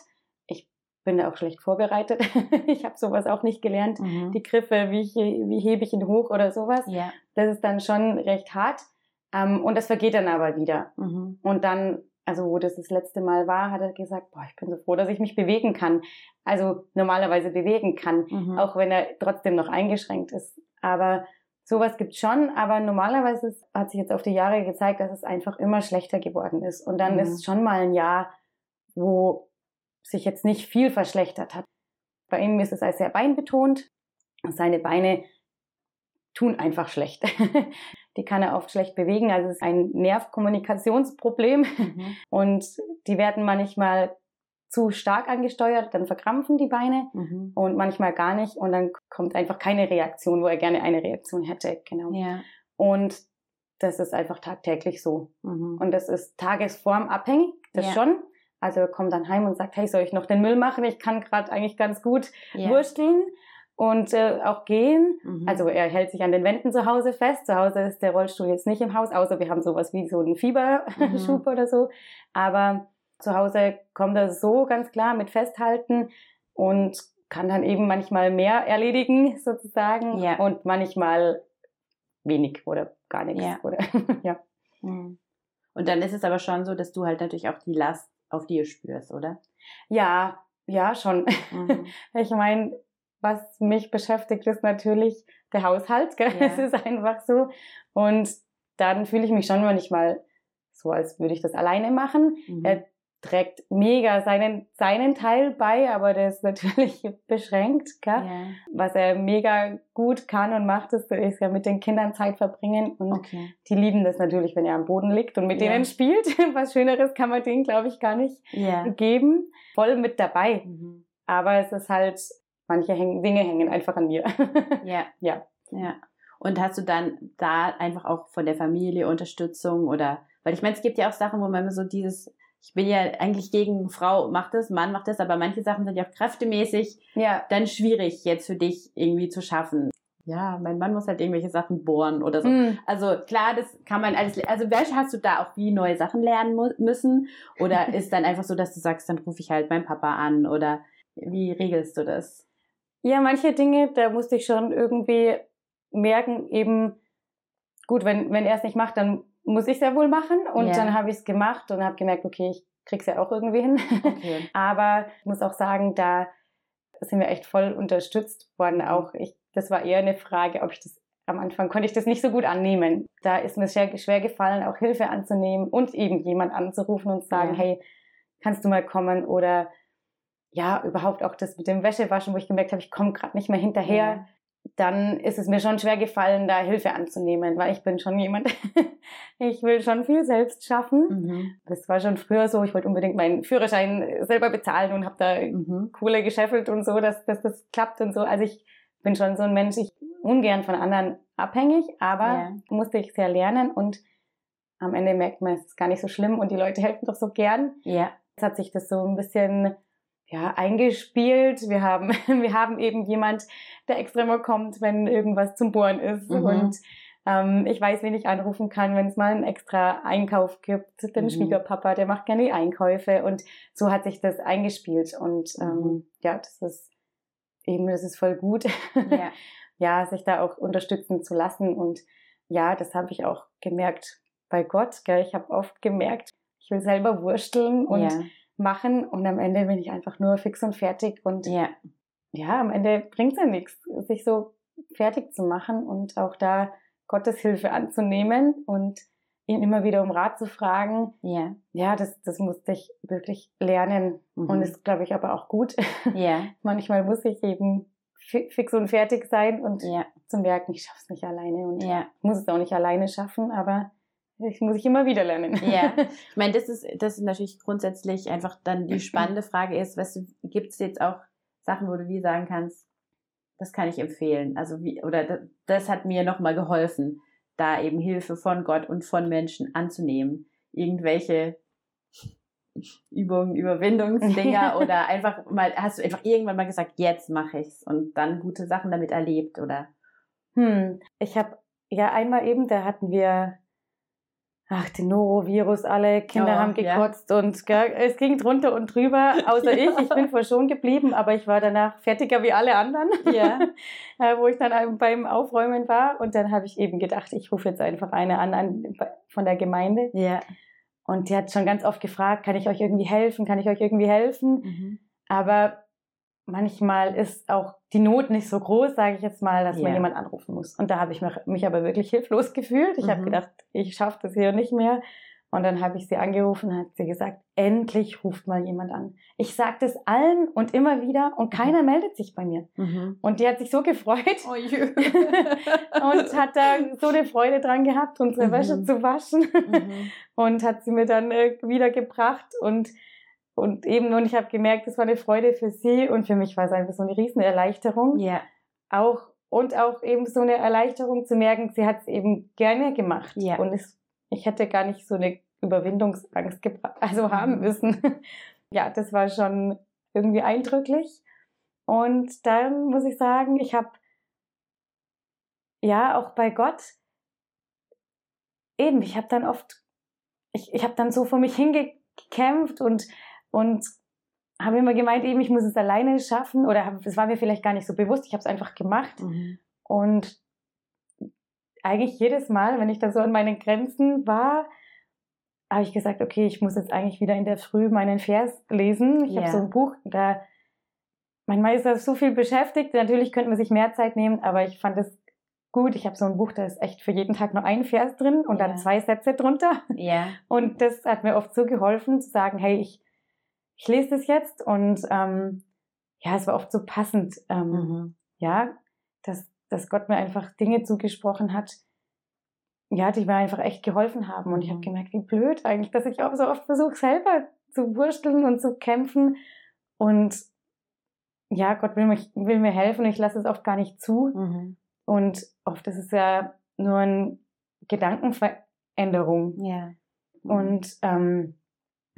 S2: bin da auch schlecht vorbereitet. ich habe sowas auch nicht gelernt. Mhm. Die Griffe, wie, ich, wie hebe ich ihn hoch oder sowas. Ja. Das ist dann schon recht hart. Ähm, und das vergeht dann aber wieder. Mhm. Und dann, also wo das das letzte Mal war, hat er gesagt, boah, ich bin so froh, dass ich mich bewegen kann. Also normalerweise bewegen kann, mhm. auch wenn er trotzdem noch eingeschränkt ist. Aber sowas gibt schon, aber normalerweise hat sich jetzt auf die Jahre gezeigt, dass es einfach immer schlechter geworden ist. Und dann mhm. ist schon mal ein Jahr, wo sich jetzt nicht viel verschlechtert hat. Bei ihm ist es als sehr beinbetont. Seine Beine tun einfach schlecht. die kann er oft schlecht bewegen. Also es ist ein Nervkommunikationsproblem. Mhm. Und die werden manchmal zu stark angesteuert, dann verkrampfen die Beine mhm. und manchmal gar nicht und dann kommt einfach keine Reaktion, wo er gerne eine Reaktion hätte. Genau. Ja. Und das ist einfach tagtäglich so. Mhm. Und das ist tagesformabhängig, das ja. schon. Also er kommt dann heim und sagt, hey, soll ich noch den Müll machen? Ich kann gerade eigentlich ganz gut yeah. wursteln und äh, auch gehen. Mhm. Also er hält sich an den Wänden zu Hause fest. Zu Hause ist der Rollstuhl jetzt nicht im Haus, außer wir haben sowas wie so einen Fieberschub mhm. oder so. Aber zu Hause kommt er so ganz klar mit Festhalten und kann dann eben manchmal mehr erledigen sozusagen ja. und manchmal wenig oder gar nichts. Ja. Oder, ja.
S1: Mhm. Und dann ist es aber schon so, dass du halt natürlich auch die Last auf dir spürst, oder?
S2: Ja, ja, schon. Mhm. Ich meine, was mich beschäftigt, ist natürlich der Haushalt. Gell? Ja. Es ist einfach so. Und dann fühle ich mich schon manchmal so, als würde ich das alleine machen. Mhm. Er trägt mega seinen, seinen Teil bei, aber der ist natürlich beschränkt. Gell? Ja. Was er mega gut kann und macht, ist, ist ja mit den Kindern Zeit verbringen. Und okay. die lieben das natürlich, wenn er am Boden liegt und mit ja. denen spielt. Was Schöneres kann man denen, glaube ich, gar nicht ja. geben. Voll mit dabei. Mhm. Aber es ist halt, manche Dinge hängen einfach an mir.
S1: ja. Ja. Ja. Und hast du dann da einfach auch von der Familie Unterstützung oder, weil ich meine, es gibt ja auch Sachen, wo man so dieses, ich bin ja eigentlich gegen Frau macht das, Mann macht das, aber manche Sachen sind ja auch kräftemäßig ja. dann schwierig jetzt für dich irgendwie zu schaffen. Ja, mein Mann muss halt irgendwelche Sachen bohren oder so. Mm. Also klar, das kann man alles. Also welche hast du da auch wie neue Sachen lernen müssen? Oder ist dann einfach so, dass du sagst, dann rufe ich halt meinen Papa an oder wie regelst du das?
S2: Ja, manche Dinge, da musste ich schon irgendwie merken, eben gut, wenn wenn er es nicht macht, dann muss ich ja wohl machen. Und yeah. dann habe ich es gemacht und habe gemerkt, okay, ich krieg's ja auch irgendwie hin. Okay. Aber ich muss auch sagen, da sind wir echt voll unterstützt worden. Auch ich, das war eher eine Frage, ob ich das am Anfang konnte ich das nicht so gut annehmen. Da ist mir sehr schwer gefallen, auch Hilfe anzunehmen und eben jemand anzurufen und sagen, ja. hey, kannst du mal kommen oder ja, überhaupt auch das mit dem Wäschewaschen, wo ich gemerkt habe, ich komme gerade nicht mehr hinterher. Ja. Dann ist es mir schon schwer gefallen, da Hilfe anzunehmen, weil ich bin schon jemand, ich will schon viel selbst schaffen. Mhm. Das war schon früher so, ich wollte unbedingt meinen Führerschein selber bezahlen und habe da mhm. Kohle gescheffelt und so, dass, dass das klappt und so. Also ich bin schon so ein Mensch, ich ungern von anderen abhängig, aber ja. musste ich sehr lernen und am Ende merkt man, es ist gar nicht so schlimm und die Leute helfen doch so gern. Ja. Jetzt hat sich das so ein bisschen ja, eingespielt. Wir haben, wir haben eben jemand, der extra mal kommt, wenn irgendwas zum Bohren ist. Mhm. Und ähm, ich weiß, wen ich anrufen kann, wenn es mal einen extra Einkauf gibt. Den mhm. Schwiegerpapa, der macht gerne die Einkäufe. Und so hat sich das eingespielt. Und ähm, mhm. ja, das ist eben, das ist voll gut. Ja. ja, sich da auch unterstützen zu lassen. Und ja, das habe ich auch gemerkt bei Gott. Gell? Ich habe oft gemerkt, ich will selber wursteln und ja. Machen und am Ende bin ich einfach nur fix und fertig. Und ja, ja am Ende bringt es ja nichts, sich so fertig zu machen und auch da Gottes Hilfe anzunehmen und ihn immer wieder um Rat zu fragen. Ja. Ja, das, das musste ich wirklich lernen. Mhm. Und ist, glaube ich, aber auch gut. Ja. Manchmal muss ich eben fix und fertig sein und ja. zu merken, ich schaffe es nicht alleine und ja. muss es auch nicht alleine schaffen, aber ich muss ich immer wieder lernen.
S1: Ja, ich meine, das ist, das ist natürlich grundsätzlich einfach dann die spannende Frage ist, was gibt es jetzt auch Sachen, wo du wie sagen kannst, das kann ich empfehlen. Also wie, oder das, das hat mir nochmal geholfen, da eben Hilfe von Gott und von Menschen anzunehmen. Irgendwelche Übungen, Überwindungsdinger oder einfach mal, hast du einfach irgendwann mal gesagt, jetzt mache ich's und dann gute Sachen damit erlebt oder?
S2: Hm, ich habe ja einmal eben, da hatten wir ach, den Norovirus, alle Kinder oh, haben gekotzt ja. und gell, es ging drunter und drüber, außer ich. Ich bin schon geblieben, aber ich war danach fertiger wie alle anderen, ja. Äh, wo ich dann beim Aufräumen war. Und dann habe ich eben gedacht, ich rufe jetzt einfach eine an, an von der Gemeinde. Ja. Und die hat schon ganz oft gefragt, kann ich euch irgendwie helfen? Kann ich euch irgendwie helfen? Mhm. Aber manchmal ist auch die Not nicht so groß, sage ich jetzt mal, dass yeah. man jemand anrufen muss. Und da habe ich mich aber wirklich hilflos gefühlt. Ich mhm. habe gedacht, ich schaffe das hier nicht mehr. Und dann habe ich sie angerufen und hat sie gesagt, endlich ruft mal jemand an. Ich sage das allen und immer wieder und mhm. keiner meldet sich bei mir. Mhm. Und die hat sich so gefreut oh und hat da so eine Freude dran gehabt, unsere mhm. Wäsche zu waschen mhm. und hat sie mir dann äh, wieder gebracht und und eben, und ich habe gemerkt, es war eine Freude für sie und für mich war es einfach so eine riesen Erleichterung. Ja. Auch, und auch eben so eine Erleichterung zu merken, sie hat es eben gerne gemacht. Ja. Und es, ich hätte gar nicht so eine Überwindungsangst also haben mhm. müssen. ja, das war schon irgendwie eindrücklich. Und dann muss ich sagen, ich habe ja auch bei Gott eben, ich habe dann oft, ich, ich habe dann so vor mich hingekämpft und und habe immer gemeint, eben, ich muss es alleine schaffen oder es war mir vielleicht gar nicht so bewusst, ich habe es einfach gemacht. Mhm. Und eigentlich jedes Mal, wenn ich dann so an meinen Grenzen war, habe ich gesagt, okay, ich muss jetzt eigentlich wieder in der Früh meinen Vers lesen. Ich yeah. habe so ein Buch, da manchmal ist das so viel beschäftigt. Natürlich könnte man sich mehr Zeit nehmen, aber ich fand es gut. Ich habe so ein Buch, da ist echt für jeden Tag nur ein Vers drin und yeah. dann zwei Sätze drunter. Ja. Und das hat mir oft so geholfen, zu sagen, hey, ich ich lese das jetzt und ähm, ja, es war oft so passend, ähm, mhm. ja, dass, dass Gott mir einfach Dinge zugesprochen hat, ja, die mir einfach echt geholfen haben. Und ich habe mhm. gemerkt, wie blöd eigentlich, dass ich auch so oft versuche, selber zu wursteln und zu kämpfen. Und ja, Gott will, mich, will mir helfen und ich lasse es oft gar nicht zu. Mhm. Und oft ist es ja nur eine Gedankenveränderung. Ja. Und ähm,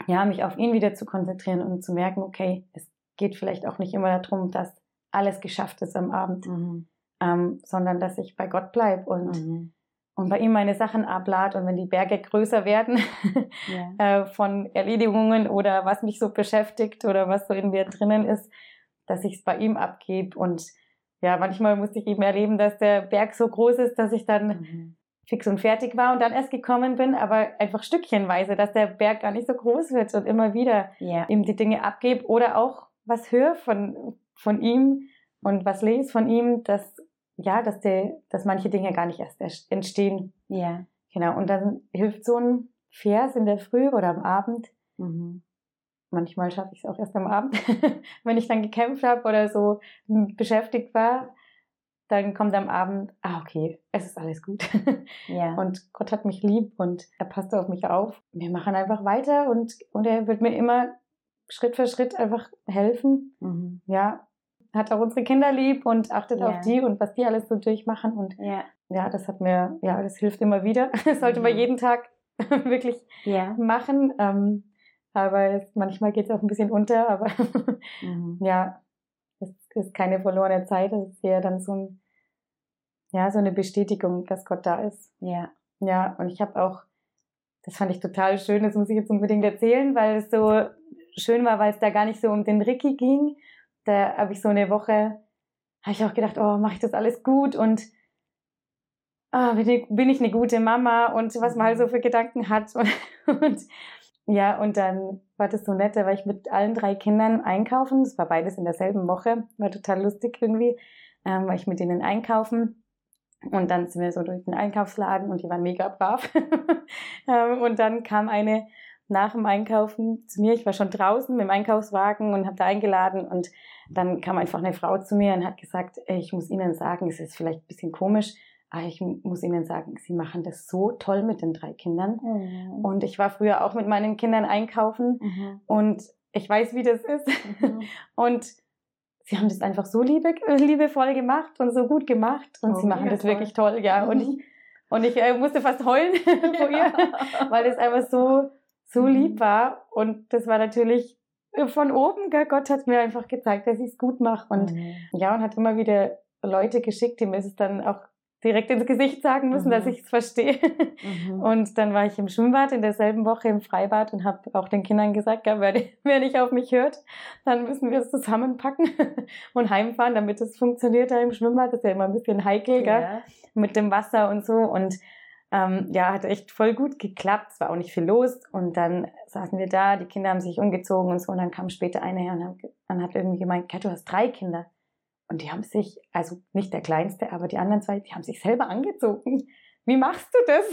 S2: ja, mich auf ihn wieder zu konzentrieren und zu merken, okay, es geht vielleicht auch nicht immer darum, dass alles geschafft ist am Abend, mhm. ähm, sondern dass ich bei Gott bleibe und, mhm. und bei ihm meine Sachen ablade und wenn die Berge größer werden ja. äh, von Erledigungen oder was mich so beschäftigt oder was so in mir drinnen ist, dass ich es bei ihm abgebe und ja, manchmal musste ich eben erleben, dass der Berg so groß ist, dass ich dann mhm fix und fertig war und dann erst gekommen bin, aber einfach stückchenweise, dass der Berg gar nicht so groß wird und immer wieder yeah. ihm die Dinge abgebe oder auch was höre von, von ihm und was lese von ihm, dass, ja, dass, der, dass manche Dinge gar nicht erst entstehen. Ja. Yeah. Genau. Und dann hilft so ein Vers in der Früh oder am Abend, mhm. manchmal schaffe ich es auch erst am Abend, wenn ich dann gekämpft habe oder so beschäftigt war. Dann kommt am Abend, ah, okay, es ist alles gut.
S1: Ja.
S2: Und Gott hat mich lieb und er passt auf mich auf. Wir machen einfach weiter und, und er wird mir immer Schritt für Schritt einfach helfen.
S1: Mhm.
S2: Ja, hat auch unsere Kinder lieb und achtet
S1: Ja.
S2: auf die und was die alles so durchmachen. Und
S1: Ja.
S2: ja, das hat mir, ja, das hilft immer wieder. Das sollte man
S1: Mhm.
S2: jeden Tag wirklich
S1: Ja.
S2: machen. Ähm, aber es, manchmal geht es auch ein bisschen unter, aber
S1: Mhm.
S2: ja, es ist keine verlorene Zeit. Es ist eher dann so ein, ja, so eine Bestätigung, dass Gott da ist.
S1: Ja.
S2: Ja, und ich habe auch, das fand ich total schön, das muss ich jetzt unbedingt erzählen, weil es so schön war, weil es da gar nicht so um den Ricky ging. Da habe ich so eine Woche, habe ich auch gedacht, oh, mache ich das alles gut und ah, bin, ich, bin ich eine gute Mama und was man halt so für Gedanken hat. Und, und ja, und dann war das so nett, da war ich mit allen drei Kindern einkaufen. Das war beides in derselben Woche, war total lustig irgendwie, ähm, war ich mit denen einkaufen. Und dann sind wir so durch den Einkaufsladen und die waren mega brav. Ähm, und dann kam eine nach dem Einkaufen zu mir. Ich war schon draußen mit dem Einkaufswagen und habe da eingeladen. Und dann kam einfach eine Frau zu mir und hat gesagt, "Ey, ich muss Ihnen sagen, es ist vielleicht ein bisschen komisch, aber ich muss Ihnen sagen, Sie machen das so toll mit den drei Kindern.
S1: Mhm.
S2: Und ich war früher auch mit meinen Kindern einkaufen
S1: Mhm.
S2: und ich weiß, wie das ist.
S1: Mhm.
S2: Und sie haben das einfach so liebe, liebevoll gemacht und so gut gemacht. Und
S1: Oh,
S2: sie machen das
S1: toll.
S2: wirklich toll, ja. Und ich, und ich äh, musste fast heulen vor ihr, weil es einfach so, so
S1: Mhm.
S2: lieb war. Und das war natürlich von oben? Gott hat mir einfach gezeigt, dass ich es gut mache. Und
S1: Mhm.
S2: ja, und hat immer wieder Leute geschickt, die mir es dann auch direkt ins Gesicht sagen müssen,
S1: Mhm.
S2: dass ich es verstehe.
S1: Mhm.
S2: Und dann war ich im Schwimmbad in derselben Woche im Freibad und habe auch den Kindern gesagt, ja, wer, wer nicht auf mich hört, dann müssen wir es zusammenpacken und heimfahren, damit es funktioniert da im Schwimmbad. Das ist ja immer ein bisschen heikel, gell?
S1: Ja.
S2: mit dem Wasser und so. Und ähm, ja, hat echt voll gut geklappt. Es war auch nicht viel los. Und dann saßen wir da, die Kinder haben sich umgezogen und so. Und dann kam später eine her und hat, dann hat irgendwie gemeint, Kat, du hast drei Kinder. Und die haben sich, also nicht der kleinste, aber die anderen zwei, die haben sich selber angezogen. Wie machst du das?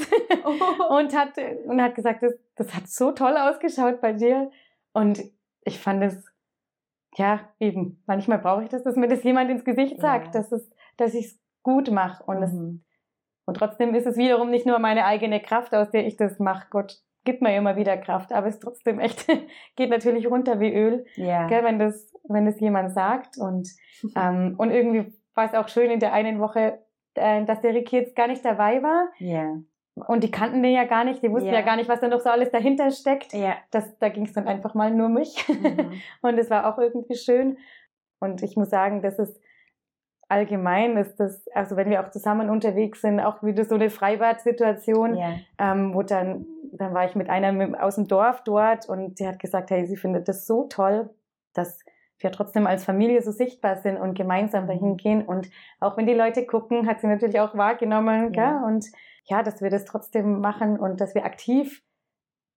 S2: und hat, und hat gesagt, das, das hat so toll ausgeschaut bei dir. Und ich fand es, ja, eben, manchmal brauche ich das, dass mir das jemand ins Gesicht sagt,
S1: Ja.
S2: dass, es, dass ich es gut mache. Und,
S1: Mhm.
S2: und trotzdem ist es wiederum nicht nur meine eigene Kraft, aus der ich das mache. Gott gibt mir immer wieder Kraft, aber es ist trotzdem echt, geht natürlich runter wie Öl,
S1: Ja.
S2: gell, wenn, das, wenn das jemand sagt. Und, ähm, und irgendwie war es auch schön in der einen Woche, äh, dass der Ricky jetzt gar nicht dabei war.
S1: Ja.
S2: Und die kannten den ja gar nicht, die wussten
S1: Ja.
S2: ja, gar nicht, was da noch so alles dahinter steckt.
S1: Ja.
S2: Das, da ging es dann einfach mal nur mich.
S1: Mhm.
S2: Und es war auch irgendwie schön. Und ich muss sagen, das ist allgemein, ist das, also wenn wir auch zusammen unterwegs sind, auch wieder so eine Freibad-Situation,
S1: Ja.
S2: ähm, wo dann, dann war ich mit einer aus dem Dorf dort und die hat gesagt, hey, sie findet das so toll, dass wir trotzdem als Familie so sichtbar sind und gemeinsam dahin gehen. Und auch wenn die Leute gucken, hat sie natürlich auch wahrgenommen,
S1: Ja.
S2: gell? Und ja, dass wir das trotzdem machen und dass wir aktiv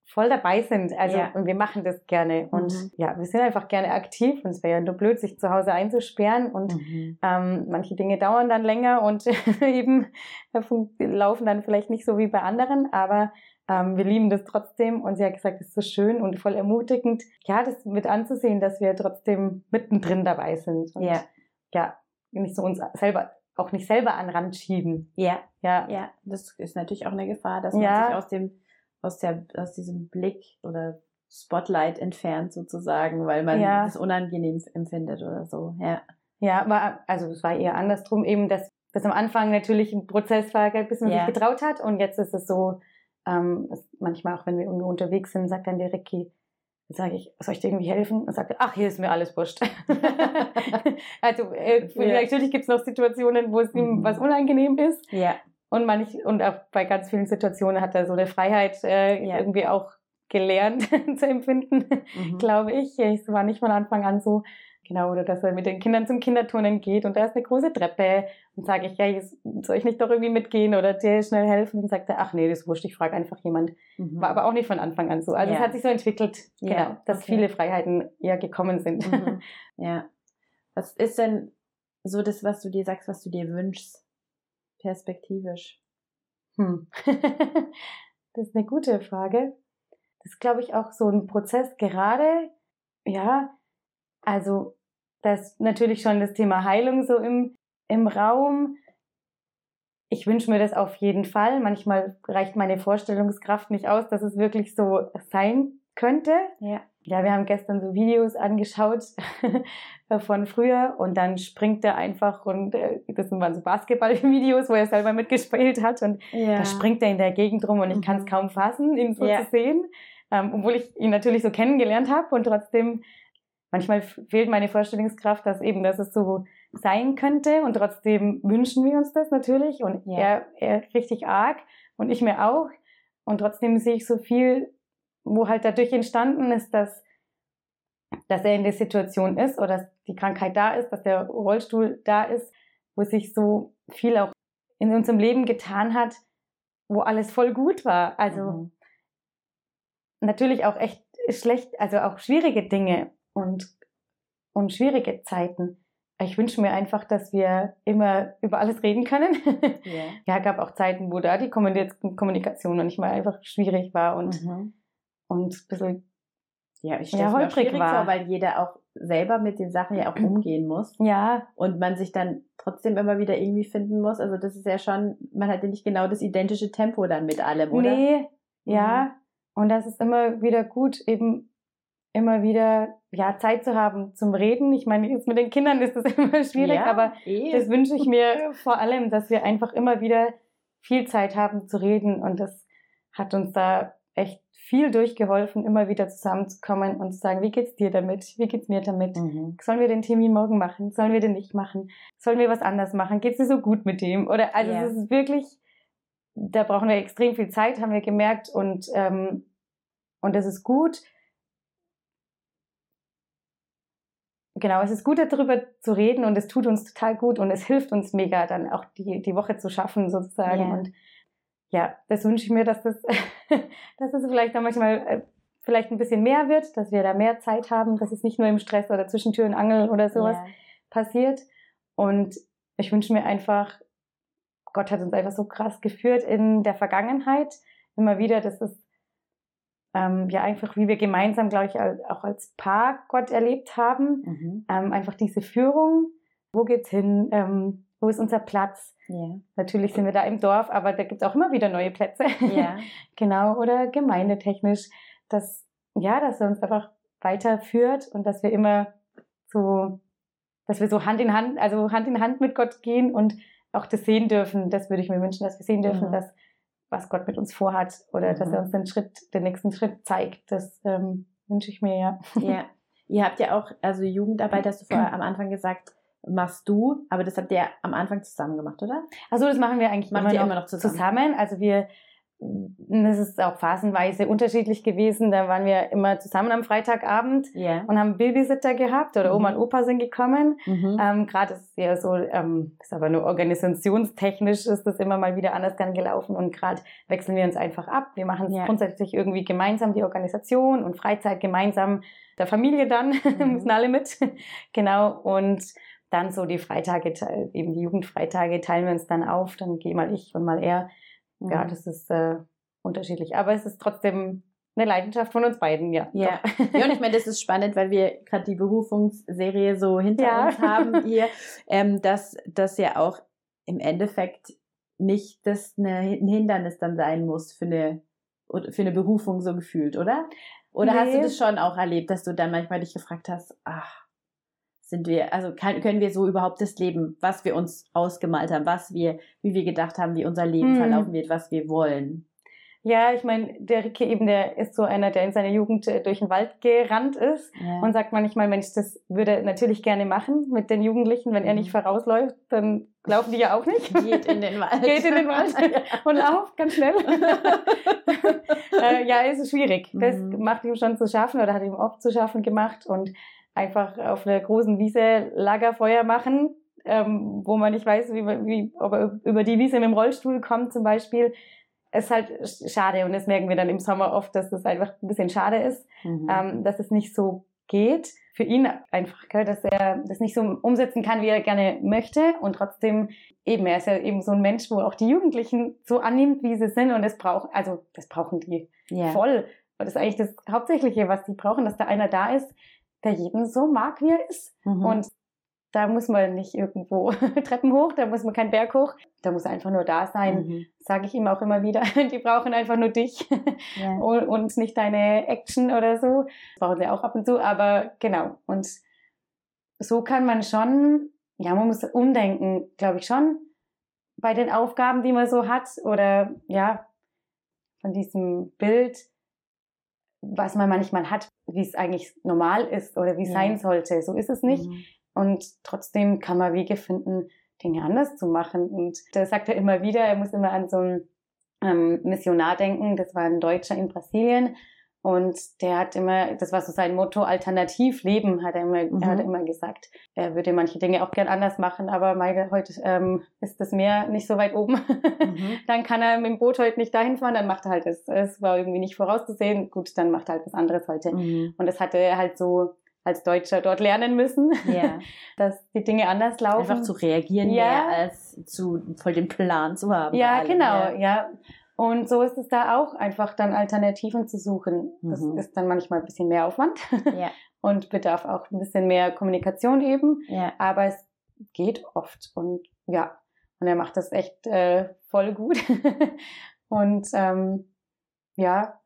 S2: voll dabei sind. Also,
S1: Ja.
S2: und wir machen das gerne. Und
S1: Mhm.
S2: ja, wir sind einfach gerne aktiv. Und es wäre ja nur blöd, sich zu Hause einzusperren. Und
S1: Mhm.
S2: ähm, manche Dinge dauern dann länger und eben äh, laufen dann vielleicht nicht so wie bei anderen, aber ähm, wir lieben das trotzdem. Und sie hat gesagt, es ist so schön und voll ermutigend, ja, das mit anzusehen, dass wir trotzdem mittendrin dabei sind. Und
S1: Ja.
S2: ja, nicht so uns selber, auch nicht selber an Rand schieben.
S1: Ja.
S2: Ja,
S1: Ja. Das ist natürlich auch eine Gefahr, dass man
S2: Ja.
S1: sich aus dem, aus der, aus diesem Blick oder Spotlight entfernt sozusagen, weil man
S2: Ja.
S1: das unangenehm empfindet oder so. Ja.
S2: Ja, aber also es war eher andersrum eben, dass das am Anfang natürlich ein Prozess war, bis man
S1: Ja.
S2: sich getraut hat und jetzt ist es so, ähm, manchmal auch wenn wir irgendwo unterwegs sind, sagt dann der Ricky, sage ich, soll ich dir irgendwie helfen? Und sagt er, ach, hier ist mir alles wurscht. also äh,
S1: Ja.
S2: natürlich gibt es noch Situationen, wo es ihm
S1: Mhm.
S2: was unangenehm ist
S1: Ja.
S2: und manch, und auch bei ganz vielen Situationen hat er so eine Freiheit äh,
S1: Ja.
S2: irgendwie auch gelernt zu empfinden
S1: Mhm.
S2: glaube ich. Es war nicht von Anfang an so, genau, oder dass er mit den Kindern zum Kinderturnen geht und da ist eine große Treppe und sage ich, ja, soll ich nicht doch irgendwie mitgehen oder dir schnell helfen? Und sagt er, ach nee, das ist wurscht, ich frage einfach jemand.
S1: Mhm.
S2: War aber auch nicht von Anfang an so. Also es
S1: Ja.
S2: hat sich so entwickelt,
S1: Ja,
S2: genau, dass
S1: okay.
S2: viele Freiheiten eher gekommen sind.
S1: Mhm. Ja. Was ist denn so das, was du dir sagst, was du dir wünschst? Perspektivisch.
S2: Hm. das ist eine gute Frage. Das ist, glaube ich, auch so ein Prozess, gerade ja, also das ist natürlich schon das Thema Heilung so im, im Raum. Ich wünsche mir das auf jeden Fall. Manchmal reicht meine Vorstellungskraft nicht aus, dass es wirklich so sein könnte.
S1: Ja.
S2: Ja, wir haben gestern so Videos angeschaut von früher und dann springt er einfach und äh, das waren so Basketball-Videos, wo er selber mitgespielt hat und
S1: ja.
S2: da springt er in der Gegend rum und ich
S1: Mhm.
S2: kann es kaum fassen, ihn so
S1: Ja.
S2: zu sehen, ähm, obwohl ich ihn natürlich so kennengelernt habe und trotzdem manchmal fehlt meine Vorstellungskraft, dass eben, dass es so sein könnte und trotzdem wünschen wir uns das natürlich und
S1: Ja.
S2: er, er richtig arg und ich mir auch und trotzdem sehe ich so viel, wo halt dadurch entstanden ist, dass dass er in der Situation ist oder dass die Krankheit da ist, dass der Rollstuhl da ist, wo sich so viel auch in unserem Leben getan hat, wo alles voll gut war. Also
S1: Mhm.
S2: natürlich auch echt schlecht, also auch schwierige Dinge und, und schwierige Zeiten. Ich wünsche mir einfach, dass wir immer über alles reden können.
S1: Ja.
S2: ja, gab auch Zeiten, wo da die Kommuni- Kommunikation noch nicht mal einfach schwierig war und,
S1: Mhm.
S2: und ein bisschen,
S1: Ja, ich
S2: Ja, holprig war.
S1: vor, weil jeder auch selber mit den Sachen ja auch umgehen muss
S2: ja,
S1: und man sich dann trotzdem immer wieder irgendwie finden muss. Also das ist ja schon, man hat ja nicht genau das identische Tempo dann mit allem, oder?
S2: Nee, ja. Und das ist immer wieder gut, eben immer wieder ja, Zeit zu haben zum Reden. Ich meine, jetzt mit den Kindern ist das immer schwierig,
S1: ja,
S2: aber
S1: eh.
S2: das wünsche ich mir vor allem, dass wir einfach immer wieder viel Zeit haben zu reden. Und das hat uns da echt viel durchgeholfen, immer wieder zusammenzukommen und zu sagen, wie geht's dir damit? Wie geht's mir damit?
S1: Mhm.
S2: Sollen wir den Termin morgen machen? Sollen wir den nicht machen? Sollen wir was anders machen? Geht's dir so gut mit dem? Oder also
S1: Ja.
S2: es ist wirklich, da brauchen wir extrem viel Zeit, haben wir gemerkt und ähm, und es ist gut. Genau, es ist gut, darüber zu reden und es tut uns total gut und es hilft uns mega, dann auch die, die Woche zu schaffen, sozusagen.
S1: Ja.
S2: Und ja, das wünsche ich mir, dass das, dass das vielleicht dann manchmal äh, vielleicht ein bisschen mehr wird, dass wir da mehr Zeit haben, dass es nicht nur im Stress oder zwischen Tür und Angel oder sowas
S1: Ja.
S2: passiert. Und ich wünsche mir einfach, Gott hat uns einfach so krass geführt in der Vergangenheit. Immer wieder, das ist ähm, ja einfach, wie wir gemeinsam, glaube ich, auch als Paar Gott erlebt haben.
S1: Mhm.
S2: Ähm, einfach diese Führung. Wo geht's hin? Ähm, wo ist unser Platz?
S1: Ja.
S2: Natürlich sind wir da im Dorf, aber da gibt's auch immer wieder neue Plätze.
S1: Ja.
S2: genau, oder gemeindetechnisch, dass, ja, dass er uns einfach weiterführt und dass wir immer so, dass wir so Hand in Hand, also Hand in Hand mit Gott gehen und auch das sehen dürfen. Das würde ich mir wünschen, dass wir sehen dürfen,
S1: Mhm.
S2: dass, was Gott mit uns vorhat oder dass
S1: Mhm.
S2: er uns den Schritt, den nächsten Schritt zeigt. Das ähm, wünsche ich mir, ja.
S1: ja. Ihr habt ja auch, also Jugendarbeit, hast du vorher am Anfang gesagt, machst du, aber das habt ihr am Anfang zusammen gemacht, oder?
S2: Also das machen wir eigentlich
S1: Macht
S2: immer, noch
S1: immer noch zusammen?
S2: zusammen. Also wir, das ist auch phasenweise unterschiedlich gewesen. Da waren wir immer zusammen am Freitagabend
S1: Ja.
S2: und haben Babysitter gehabt oder Oma
S1: Mhm.
S2: und Opa sind gekommen.
S1: Mhm.
S2: Ähm, Gerade ist es ja so, ähm, ist aber nur organisationstechnisch ist das immer mal wieder anders dann gelaufen und gerade wechseln wir uns einfach ab. Wir machen es
S1: Ja.
S2: grundsätzlich irgendwie gemeinsam, die Organisation und Freizeit gemeinsam der Familie dann,
S1: Mhm.
S2: müssen alle mit. genau. Und dann so die Freitage, eben die Jugendfreitage teilen wir uns dann auf. Dann gehe mal ich und mal er. Ja,
S1: Mhm.
S2: das ist äh, unterschiedlich. Aber es ist trotzdem eine Leidenschaft von uns beiden, ja.
S1: Ja. Ja, und ich meine, das ist spannend, weil wir gerade die Berufungsserie so hinter
S2: Ja.
S1: uns haben hier, ähm, dass das ja auch im Endeffekt nicht das eine, ein Hindernis dann sein muss für eine, für eine Berufung so gefühlt, oder? Oder hast du
S2: Nee.
S1: das schon auch erlebt, dass du dann manchmal dich gefragt hast, ach, sind wir, also kann, können wir so überhaupt das Leben, was wir uns ausgemalt haben, was wir, wie wir gedacht haben, wie unser Leben
S2: Hm.
S1: verlaufen wird, was wir wollen?
S2: Ja, ich meine, der Ricke eben, der ist so einer, der in seiner Jugend äh, durch den Wald gerannt ist
S1: Ja.
S2: und sagt manchmal, Mensch, das würde er natürlich gerne machen mit den Jugendlichen. Wenn er
S1: Mhm.
S2: nicht vorausläuft, dann laufen die ja auch nicht.
S1: Geht in den Wald.
S2: Geht in den Wald und lauft ganz schnell. äh, ja, ist schwierig. Das
S1: Mhm.
S2: macht ihm schon zu schaffen oder hat ihm oft zu schaffen gemacht und einfach auf einer großen Wiese Lagerfeuer machen, ähm, wo man nicht weiß, wie, man- wie, ob er über die Wiese mit dem Rollstuhl kommt zum Beispiel. Ist halt sch- schade und das merken wir dann im Sommer oft, dass das einfach ein bisschen schade ist,
S1: Mhm.
S2: ähm, dass es nicht so geht. Für ihn einfach, gell, dass er das nicht so umsetzen kann, wie er gerne möchte und trotzdem eben, er ist ja eben so ein Mensch, wo auch die Jugendlichen so annimmt, wie sie sind und das braucht, also das brauchen die
S1: ja.
S2: voll. Und das ist eigentlich das Hauptsächliche, was die brauchen, dass da einer da ist, der jeden so mag, wie er ist.
S1: Mhm.
S2: Und da muss man nicht irgendwo Treppen hoch, da muss man keinen Berg hoch, da muss er einfach nur da sein.
S1: Mhm.
S2: Sage ich ihm auch immer wieder. Die brauchen einfach nur dich
S1: Ja.
S2: und, und nicht deine Action oder so. Das brauchen sie auch ab und zu, aber genau. Und so kann man schon, ja, man muss umdenken, glaube ich schon, bei den Aufgaben, die man so hat oder ja, von diesem Bild, was man manchmal hat, wie es eigentlich normal ist oder wie es
S1: Ja.
S2: sein sollte. So ist es nicht.
S1: Mhm.
S2: Und trotzdem kann man Wege finden, Dinge anders zu machen. Und da sagt er immer wieder, er muss immer an so einen ähm, Missionar denken. Das war ein Deutscher in Brasilien. Und der hat immer, das war so sein Motto, alternativ leben, hat er immer,
S1: Mhm.
S2: hat er immer gesagt. Er würde manche Dinge auch gern anders machen, aber meine, heute ähm, ist das Meer nicht so weit oben.
S1: Mhm.
S2: dann kann er mit dem Boot heute nicht dahin fahren, dann macht er halt das. Es war irgendwie nicht vorauszusehen. Gut, dann macht er halt was anderes heute.
S1: Mhm.
S2: Und das hatte er halt so als Deutscher dort lernen müssen,
S1: Ja.
S2: dass die Dinge anders laufen.
S1: Einfach zu reagieren,
S2: Ja.
S1: mehr als zu voll den Plan zu haben.
S2: Ja, genau,
S1: Ja.
S2: ja. Und so ist es da auch, einfach dann Alternativen zu suchen. Das
S1: Mhm.
S2: ist dann manchmal ein bisschen mehr Aufwand
S1: Ja.
S2: und bedarf auch ein bisschen mehr Kommunikation eben.
S1: ja.
S2: Aber es geht oft und ja, und er macht das echt äh, voll gut. und ähm, ja,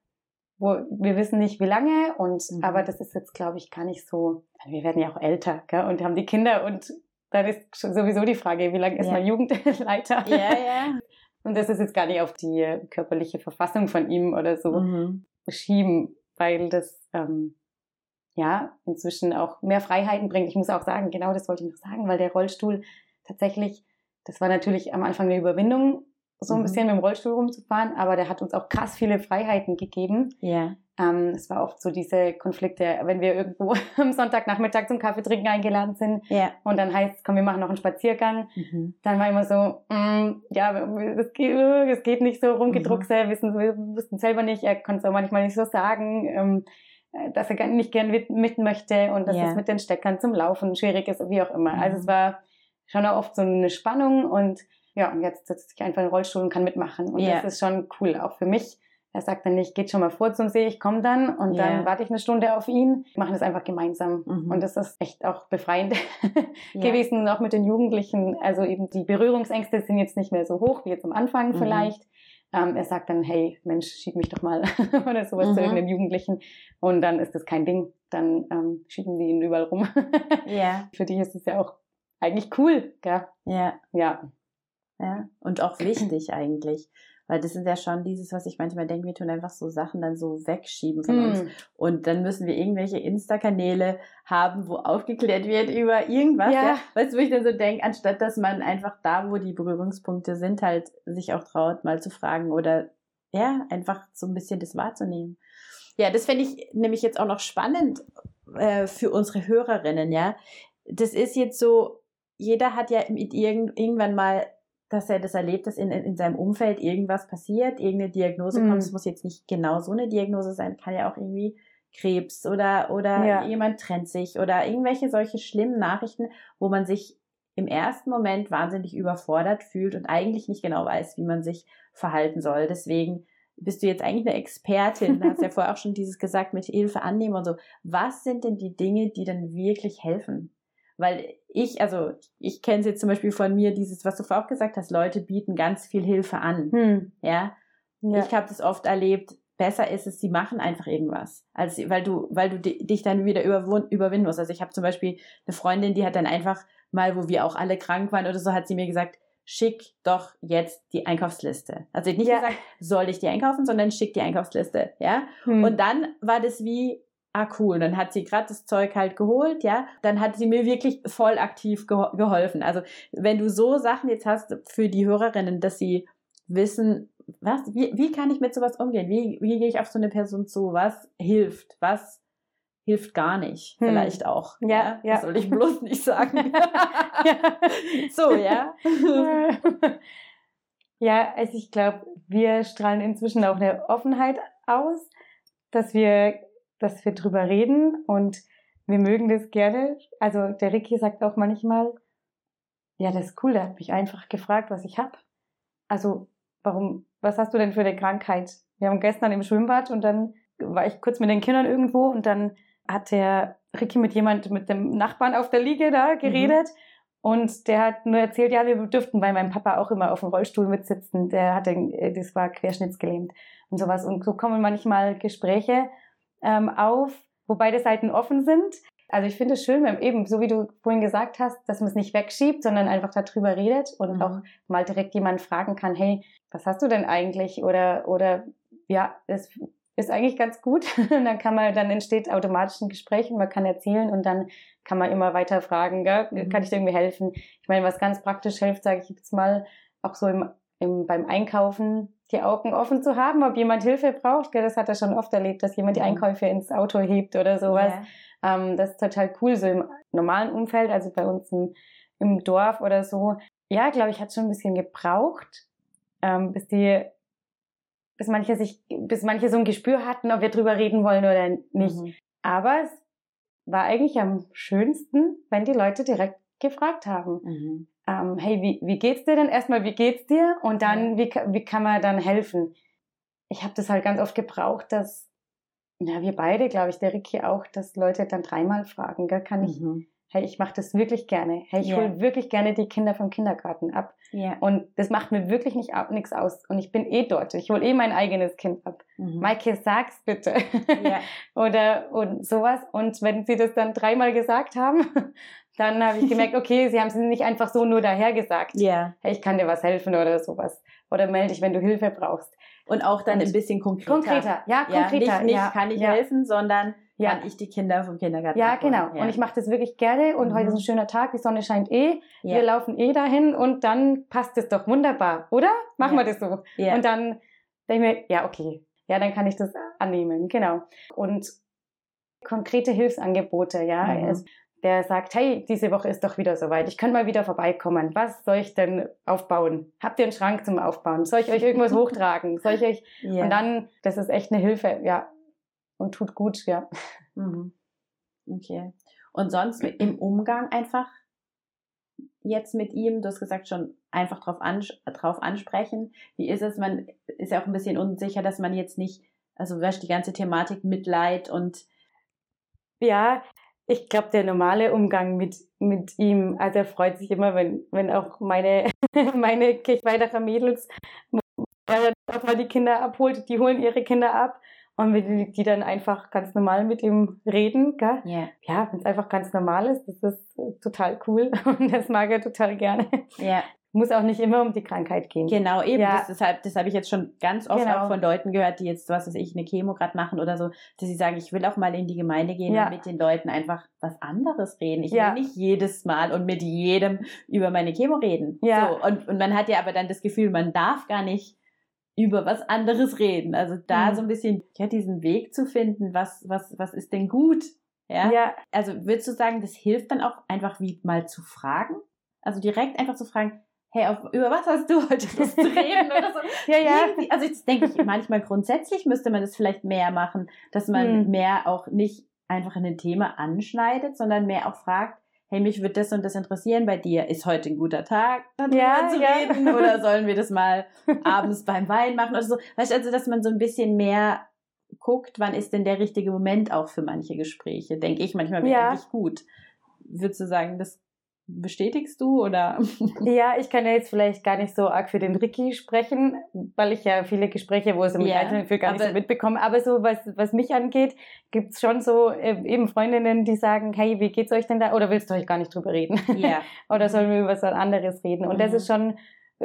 S2: wo, wir wissen nicht wie lange und
S1: Mhm.
S2: aber das ist jetzt, glaube ich, gar nicht so. Wir werden ja auch älter gell? und haben die Kinder und dann ist sowieso die Frage, wie lange ist
S1: Ja.
S2: man Jugendleiter?
S1: Ja, ja.
S2: Und das ist jetzt gar nicht auf die körperliche Verfassung von ihm oder so
S1: Mhm.
S2: schieben, weil das ähm, ja inzwischen auch mehr Freiheiten bringt. Ich muss auch sagen, genau das wollte ich noch sagen, weil der Rollstuhl tatsächlich, das war natürlich am Anfang eine Überwindung, so ein
S1: Mhm.
S2: bisschen mit dem Rollstuhl rumzufahren, aber der hat uns auch krass viele Freiheiten gegeben.
S1: Ja.
S2: Ähm, es war oft so diese Konflikte, wenn wir irgendwo am Sonntagnachmittag zum Kaffee trinken eingeladen sind
S1: Ja.
S2: und dann heißt, komm, wir machen noch einen Spaziergang
S1: Mhm.
S2: dann war immer so, mm, ja, das geht, das geht nicht so rumgedruckse, wissen, wir wussten selber nicht, er konnte es auch manchmal nicht so sagen, ähm, äh, dass er nicht gern mit, mit möchte und dass
S1: Ja.
S2: es mit den Steckern zum Laufen schwierig ist, wie auch immer.
S1: Mhm.
S2: Also es war schon auch oft so eine Spannung und ja, und jetzt sitze ich einfach in den Rollstuhl und kann mitmachen und
S1: Ja.
S2: das ist schon cool, auch für mich. Er sagt dann nicht, geht schon mal vor zum See, ich komme dann und
S1: Ja.
S2: dann warte ich eine Stunde auf ihn. Wir machen das einfach gemeinsam.
S1: Mhm.
S2: Und das ist echt auch befreiend
S1: Ja.
S2: gewesen, auch mit den Jugendlichen. Also eben die Berührungsängste sind jetzt nicht mehr so hoch wie jetzt am Anfang
S1: Mhm.
S2: vielleicht. Ähm, er sagt dann, hey, Mensch, schieb mich doch mal oder sowas
S1: Mhm.
S2: zu irgendeinem Jugendlichen. Und dann ist das kein Ding. Dann ähm, schieben die ihn überall rum.
S1: Ja.
S2: Für die ist es ja auch eigentlich cool. Gell?
S1: Ja.
S2: Ja.
S1: Ja, und auch wichtig eigentlich. Weil das ist ja schon dieses, was ich manchmal denke, wir tun einfach so Sachen dann so wegschieben von uns.
S2: Hm.
S1: Und dann müssen wir irgendwelche Insta-Kanäle haben, wo aufgeklärt wird über irgendwas.
S2: Ja.
S1: Ja. Weißt du, wo ich dann so denke, anstatt dass man einfach da, wo die Berührungspunkte sind, halt sich auch traut, mal zu fragen oder ja, einfach so ein bisschen das wahrzunehmen. Ja, das fände ich nämlich jetzt auch noch spannend äh, für unsere Hörerinnen, ja. Das ist jetzt so, jeder hat ja mit irgend, irgendwann mal, dass er das erlebt, dass in, in seinem Umfeld irgendwas passiert, irgendeine Diagnose
S2: Mhm.
S1: kommt. Es muss jetzt nicht genau so eine Diagnose sein, kann ja auch irgendwie Krebs oder, oder
S2: Ja.
S1: jemand trennt sich oder irgendwelche solche schlimmen Nachrichten, wo man sich im ersten Moment wahnsinnig überfordert fühlt und eigentlich nicht genau weiß, wie man sich verhalten soll. Deswegen bist du jetzt eigentlich eine Expertin. Du hast ja vorher auch schon dieses gesagt mit Hilfe annehmen und so. Was sind denn die Dinge, die dann wirklich helfen? Weil ich, also ich kenne es jetzt zum Beispiel von mir, dieses, was du vorher auch gesagt hast, Leute bieten ganz viel Hilfe an.
S2: Hm.
S1: Ja,
S2: Ja.
S1: ich habe das oft erlebt. Besser ist es, sie machen einfach irgendwas, als weil du, weil du di- dich dann wieder überwinden musst. Also ich habe zum Beispiel eine Freundin, die hat dann einfach mal, wo wir auch alle krank waren oder so, hat sie mir gesagt, schick doch jetzt die Einkaufsliste. Also nicht
S2: Ja.
S1: gesagt, soll ich die einkaufen, sondern schick die Einkaufsliste, ja.
S2: Hm.
S1: Und dann war das wie, ah cool, dann hat sie gerade das Zeug halt geholt, ja. Dann hat sie mir wirklich voll aktiv geho geholfen. Also wenn du so Sachen jetzt hast für die Hörerinnen, dass sie wissen, was, wie, wie kann ich mit sowas umgehen? Wie, wie gehe ich auf so eine Person zu? Was hilft? Was hilft gar nicht?
S2: Hm.
S1: Vielleicht auch.
S2: Ja, ja.
S1: Das soll ich bloß nicht sagen.
S2: Ja.
S1: So, ja.
S2: Ja, also ich glaube, wir strahlen inzwischen auch eine Offenheit aus, dass wir, dass wir drüber reden und wir mögen das gerne. Also der Ricky sagt auch manchmal, ja, das ist cool, der hat mich einfach gefragt, was ich hab. Also, warum, was hast du denn für eine Krankheit? Wir haben gestern im Schwimmbad und dann war ich kurz mit den Kindern irgendwo und dann hat er Ricky mit jemand, mit dem Nachbarn auf der Liege da geredet. Mhm. Und der hat nur erzählt, ja, wir dürften bei meinem Papa auch immer auf dem Rollstuhl mitsitzen. Der hatte, das war querschnittsgelähmt und sowas. Und so kommen manchmal Gespräche ähm, auf, wo beide Seiten offen sind. Also ich finde es schön, wenn eben, so wie du vorhin gesagt hast, dass man es nicht wegschiebt, sondern einfach darüber redet und mhm. auch mal direkt jemand fragen kann, hey, was hast du denn eigentlich? Oder, oder ja, es ist eigentlich ganz gut. dann kann man, dann entsteht automatisch ein Gespräch und man kann erzählen und dann kann man immer weiter fragen, gell? Mhm. kann ich dir irgendwie helfen? Ich meine, was ganz praktisch hilft, sage ich jetzt mal, auch so im, im, beim Einkaufen die Augen offen zu haben, ob jemand Hilfe braucht. Gell? Das hat er schon oft erlebt, dass jemand die mhm. Einkäufe ins Auto hebt oder sowas. Ja. Ähm, das ist total cool, so im normalen Umfeld, also bei uns im, im Dorf oder so. Ja, glaube ich, hat schon ein bisschen gebraucht, ähm, bis die bis manche sich, bis manche so ein Gespür hatten, ob wir drüber reden wollen oder nicht. Mhm. Aber es war eigentlich am schönsten, wenn die Leute direkt gefragt haben. Mhm. Ähm, hey, wie, wie geht's dir denn? Erstmal, wie geht's dir? Und dann, wie, wie kann man dann helfen? Ich habe das halt ganz oft gebraucht, dass, ja, wir beide, glaube ich, der Ricky auch, dass Leute dann dreimal fragen, gell? kann ich, mhm hey, ich mache das wirklich gerne. Hey, ich yeah. hole wirklich gerne die Kinder vom Kindergarten ab. Yeah. Und das macht mir wirklich nicht nichts aus. Und ich bin eh dort. Ich hole eh mein eigenes Kind ab. Mhm. Maike, sag's bitte. Yeah. Oder und sowas. Und wenn sie das dann dreimal gesagt haben, dann habe ich gemerkt, okay, sie haben es nicht einfach so nur daher gesagt. Yeah. Hey, ich kann dir was helfen oder sowas. Oder melde dich, wenn du Hilfe brauchst.
S1: Und auch dann und ein bisschen konkreter.
S2: Konkreter, ja, konkreter.
S1: Ja, nicht, nicht ja. kann ich helfen, sondern ja. kann ich die Kinder vom Kindergarten
S2: Ja, abholen. genau. Ja. Und ich mache das wirklich gerne und mhm. heute ist ein schöner Tag, die Sonne scheint eh, ja. wir laufen eh dahin und dann passt es doch wunderbar, oder? Machen wir das so. Ja. Und dann denke ich mir, ja, okay, ja, dann kann ich das annehmen, genau. Und konkrete Hilfsangebote, ja. Mhm. Der sagt, hey, diese Woche ist doch wieder soweit. Ich könnte mal wieder vorbeikommen. Was soll ich denn aufbauen? Habt ihr einen Schrank zum Aufbauen? Soll ich euch irgendwas hochtragen? Soll ich euch? Yeah. Und dann, das ist echt eine Hilfe. Ja, und tut gut, ja. Mhm.
S1: Okay. Und sonst im Umgang einfach jetzt mit ihm, du hast gesagt, schon einfach drauf, ans drauf ansprechen. Wie ist es? Man ist ja auch ein bisschen unsicher, dass man jetzt nicht, also die ganze Thematik Mitleid und
S2: ja, ich glaube, der normale Umgang mit, mit ihm, also er freut sich immer, wenn, wenn auch meine, meine Kirchweiderer Mädels, weil er auch mal die Kinder abholt, die holen ihre Kinder ab und wenn die dann einfach ganz normal mit ihm reden, gell? Yeah. ja, wenn es einfach ganz normal ist, das ist total cool und das mag er total gerne. Ja. Muss auch nicht immer um die Krankheit gehen.
S1: Genau, eben. Ja. Das, deshalb, das habe ich jetzt schon ganz oft genau. auch von Leuten gehört, die jetzt, was weiß ich, eine Chemo gerade machen oder so, dass sie sagen, ich will auch mal in die Gemeinde gehen ja. und mit den Leuten einfach was anderes reden. Ich ja. will nicht jedes Mal und mit jedem über meine Chemo reden. Ja. So, und, und man hat ja aber dann das Gefühl, man darf gar nicht über was anderes reden. Also da mhm. so ein bisschen ja, diesen Weg zu finden, was, was, was ist denn gut? Ja? ja. Also würdest du sagen, das hilft dann auch einfach wie mal zu fragen? Also direkt einfach zu fragen, hey, auf, über was hast du heute Lust zu reden oder so? ja, ja. Irgendwie, also jetzt denke ich, manchmal grundsätzlich müsste man das vielleicht mehr machen, dass man mhm. mehr auch nicht einfach in ein Thema anschneidet, sondern mehr auch fragt, hey, mich würde das und das interessieren bei dir. Ist heute ein guter Tag, darüber ja, zu ja. reden? Oder sollen wir das mal abends beim Wein machen oder so? Weißt du, also, dass man so ein bisschen mehr guckt, wann ist denn der richtige Moment auch für manche Gespräche? Denke ich manchmal wäre ja. gut. Würdest du sagen, das bestätigst du oder?
S2: Ja, ich kann ja jetzt vielleicht gar nicht so arg für den Ricky sprechen, weil ich ja viele Gespräche, wo es im yeah, Einzelnen für gar nicht so mitbekomme. Aber so was, was mich angeht, gibt's schon so äh, eben Freundinnen, die sagen, hey, wie geht's euch denn da? Oder willst du euch gar nicht drüber reden? Ja. oder sollen wir über was anderes reden? Und mhm. das ist schon,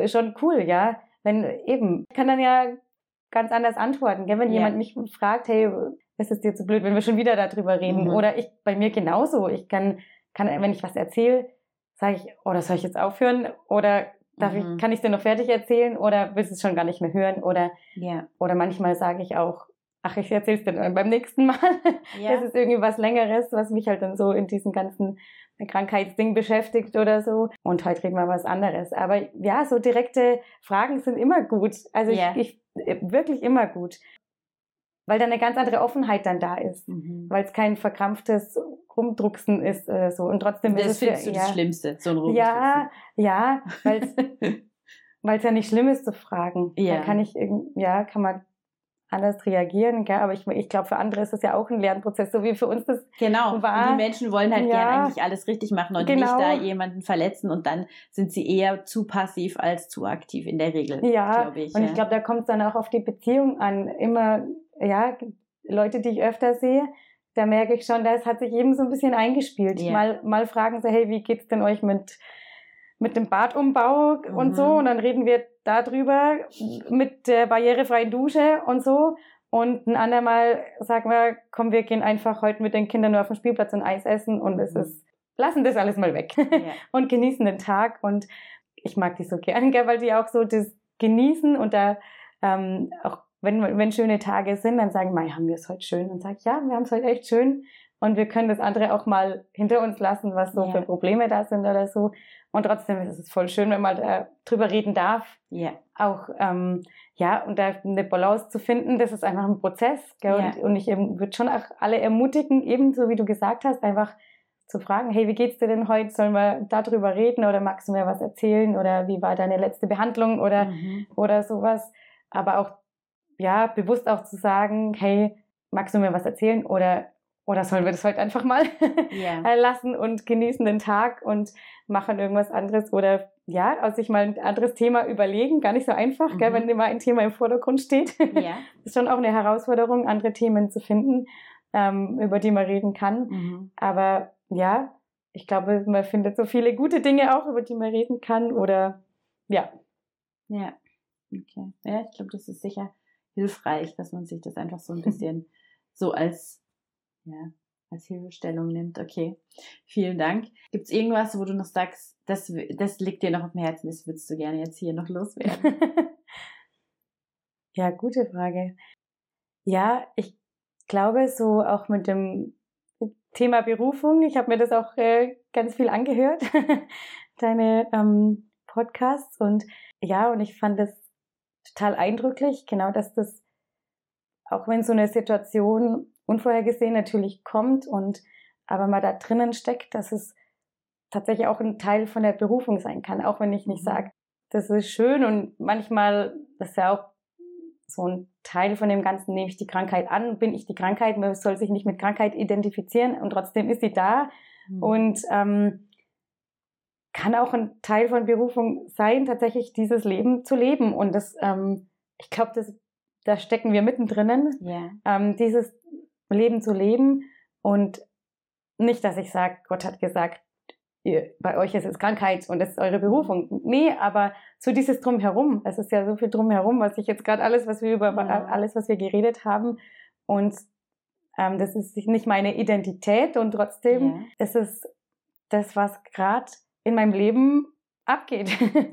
S2: schon cool, ja. Wenn eben, ich kann dann ja ganz anders antworten, gell? wenn yeah. jemand mich fragt, hey, ist es dir zu blöd, wenn wir schon wieder darüber reden? Mhm. Oder ich, bei mir genauso. Ich kann, kann, wenn ich was erzähle, sage ich, oder oh, soll ich jetzt aufhören? Oder darf mhm. ich, kann ich dir noch fertig erzählen? Oder willst du es schon gar nicht mehr hören? Oder, yeah. oder manchmal sage ich auch, ach, ich erzähl's dir dann beim nächsten Mal. Yeah. Das ist irgendwie was Längeres, was mich halt dann so in diesem ganzen Krankheitsding beschäftigt oder so. Und heute reden wir was anderes. Aber ja, so direkte Fragen sind immer gut. Also yeah. ich, ich, wirklich immer gut weil da eine ganz andere Offenheit dann da ist, mhm. weil es kein verkrampftes Rumdrucksen ist oder so. Und trotzdem
S1: das
S2: ist
S1: es findest ja, du das Schlimmste, so ein
S2: Rumdrucksen. Ja, ja, weil es ja nicht schlimm ist zu fragen. Ja. Da kann ich, ja, kann man anders reagieren. Gell? Aber ich, ich glaube, für andere ist das ja auch ein Lernprozess, so wie für uns das
S1: genau.
S2: war.
S1: Und die Menschen wollen halt ja, gern eigentlich alles richtig machen und genau. nicht da jemanden verletzen und dann sind sie eher zu passiv als zu aktiv in der Regel.
S2: Ja, ich, und ich glaube, da kommt es dann auch auf die Beziehung an. Immer, ja, Leute, die ich öfter sehe, da merke ich schon, das hat sich eben so ein bisschen eingespielt. Yeah. Mal, mal fragen sie, hey, wie geht's denn euch mit, mit dem Badumbau mhm. und so? Und dann reden wir darüber mit der barrierefreien Dusche und so. Und ein andermal sagen wir, komm, wir gehen einfach heute mit den Kindern nur auf den Spielplatz und Eis essen und es mhm. ist, lassen das alles mal weg yeah. und genießen den Tag. Und ich mag die so gern, gell, weil die auch so das genießen und da ähm, auch wenn, wenn schöne Tage sind, dann sagen, Mai, haben wir es heute schön? Und sage ja, wir haben es heute echt schön. Und wir können das andere auch mal hinter uns lassen, was so ja. für Probleme da sind oder so. Und trotzdem ist es voll schön, wenn man da drüber reden darf.
S1: Ja.
S2: Auch, ähm, ja, und da eine Balance zu finden, das ist einfach ein Prozess. Gell? Ja. Und, und ich würde schon auch alle ermutigen, ebenso wie du gesagt hast, einfach zu fragen, hey, wie geht's dir denn heute? Sollen wir darüber reden oder magst du mir was erzählen? Oder wie war deine letzte Behandlung oder, mhm. oder sowas? Aber auch ja, bewusst auch zu sagen, hey, magst du mir was erzählen oder, oder sollen wir das heute einfach mal yeah. lassen und genießen den Tag und machen irgendwas anderes oder ja, aus sich mal ein anderes Thema überlegen, gar nicht so einfach, mhm. gell, wenn immer ein Thema im Vordergrund steht.
S1: Ja.
S2: ist schon auch eine Herausforderung, andere Themen zu finden, ähm, über die man reden kann.
S1: Mhm.
S2: Aber ja, ich glaube, man findet so viele gute Dinge auch, über die man reden kann oder ja.
S1: Ja, okay. Ja, ich glaube, das ist sicher hilfreich, dass man sich das einfach so ein bisschen so als, ja, als Hilfestellung nimmt. Okay, vielen Dank. Gibt es irgendwas, wo du noch sagst, das, das liegt dir noch auf dem Herzen, das würdest du gerne jetzt hier noch loswerden?
S2: ja, gute Frage. Ja, ich glaube so auch mit dem Thema Berufung, ich habe mir das auch äh, ganz viel angehört, deine ähm, Podcasts und ja, und ich fand das total eindrücklich, genau, dass das, auch wenn so eine Situation unvorhergesehen natürlich kommt und aber mal da drinnen steckt, dass es tatsächlich auch ein Teil von der Berufung sein kann, auch wenn ich nicht mhm. sage, das ist schön und manchmal, das ist ja auch so ein Teil von dem Ganzen, nehme ich die Krankheit an, bin ich die Krankheit, man soll sich nicht mit Krankheit identifizieren und trotzdem ist sie da mhm. und ähm, kann auch ein Teil von Berufung sein, tatsächlich dieses Leben zu leben. Und das, ähm, ich glaube, das, da stecken wir mittendrin,
S1: yeah.
S2: ähm, dieses Leben zu leben. Und nicht, dass ich sage, Gott hat gesagt, ihr, bei euch ist es Krankheit und es ist eure Berufung. Nee, aber so dieses Drumherum. Es ist ja so viel Drumherum, was ich jetzt gerade alles, was wir über ja. alles, was wir geredet haben. Und ähm, das ist nicht meine Identität und trotzdem ja. ist es das, was gerade in meinem Leben abgeht.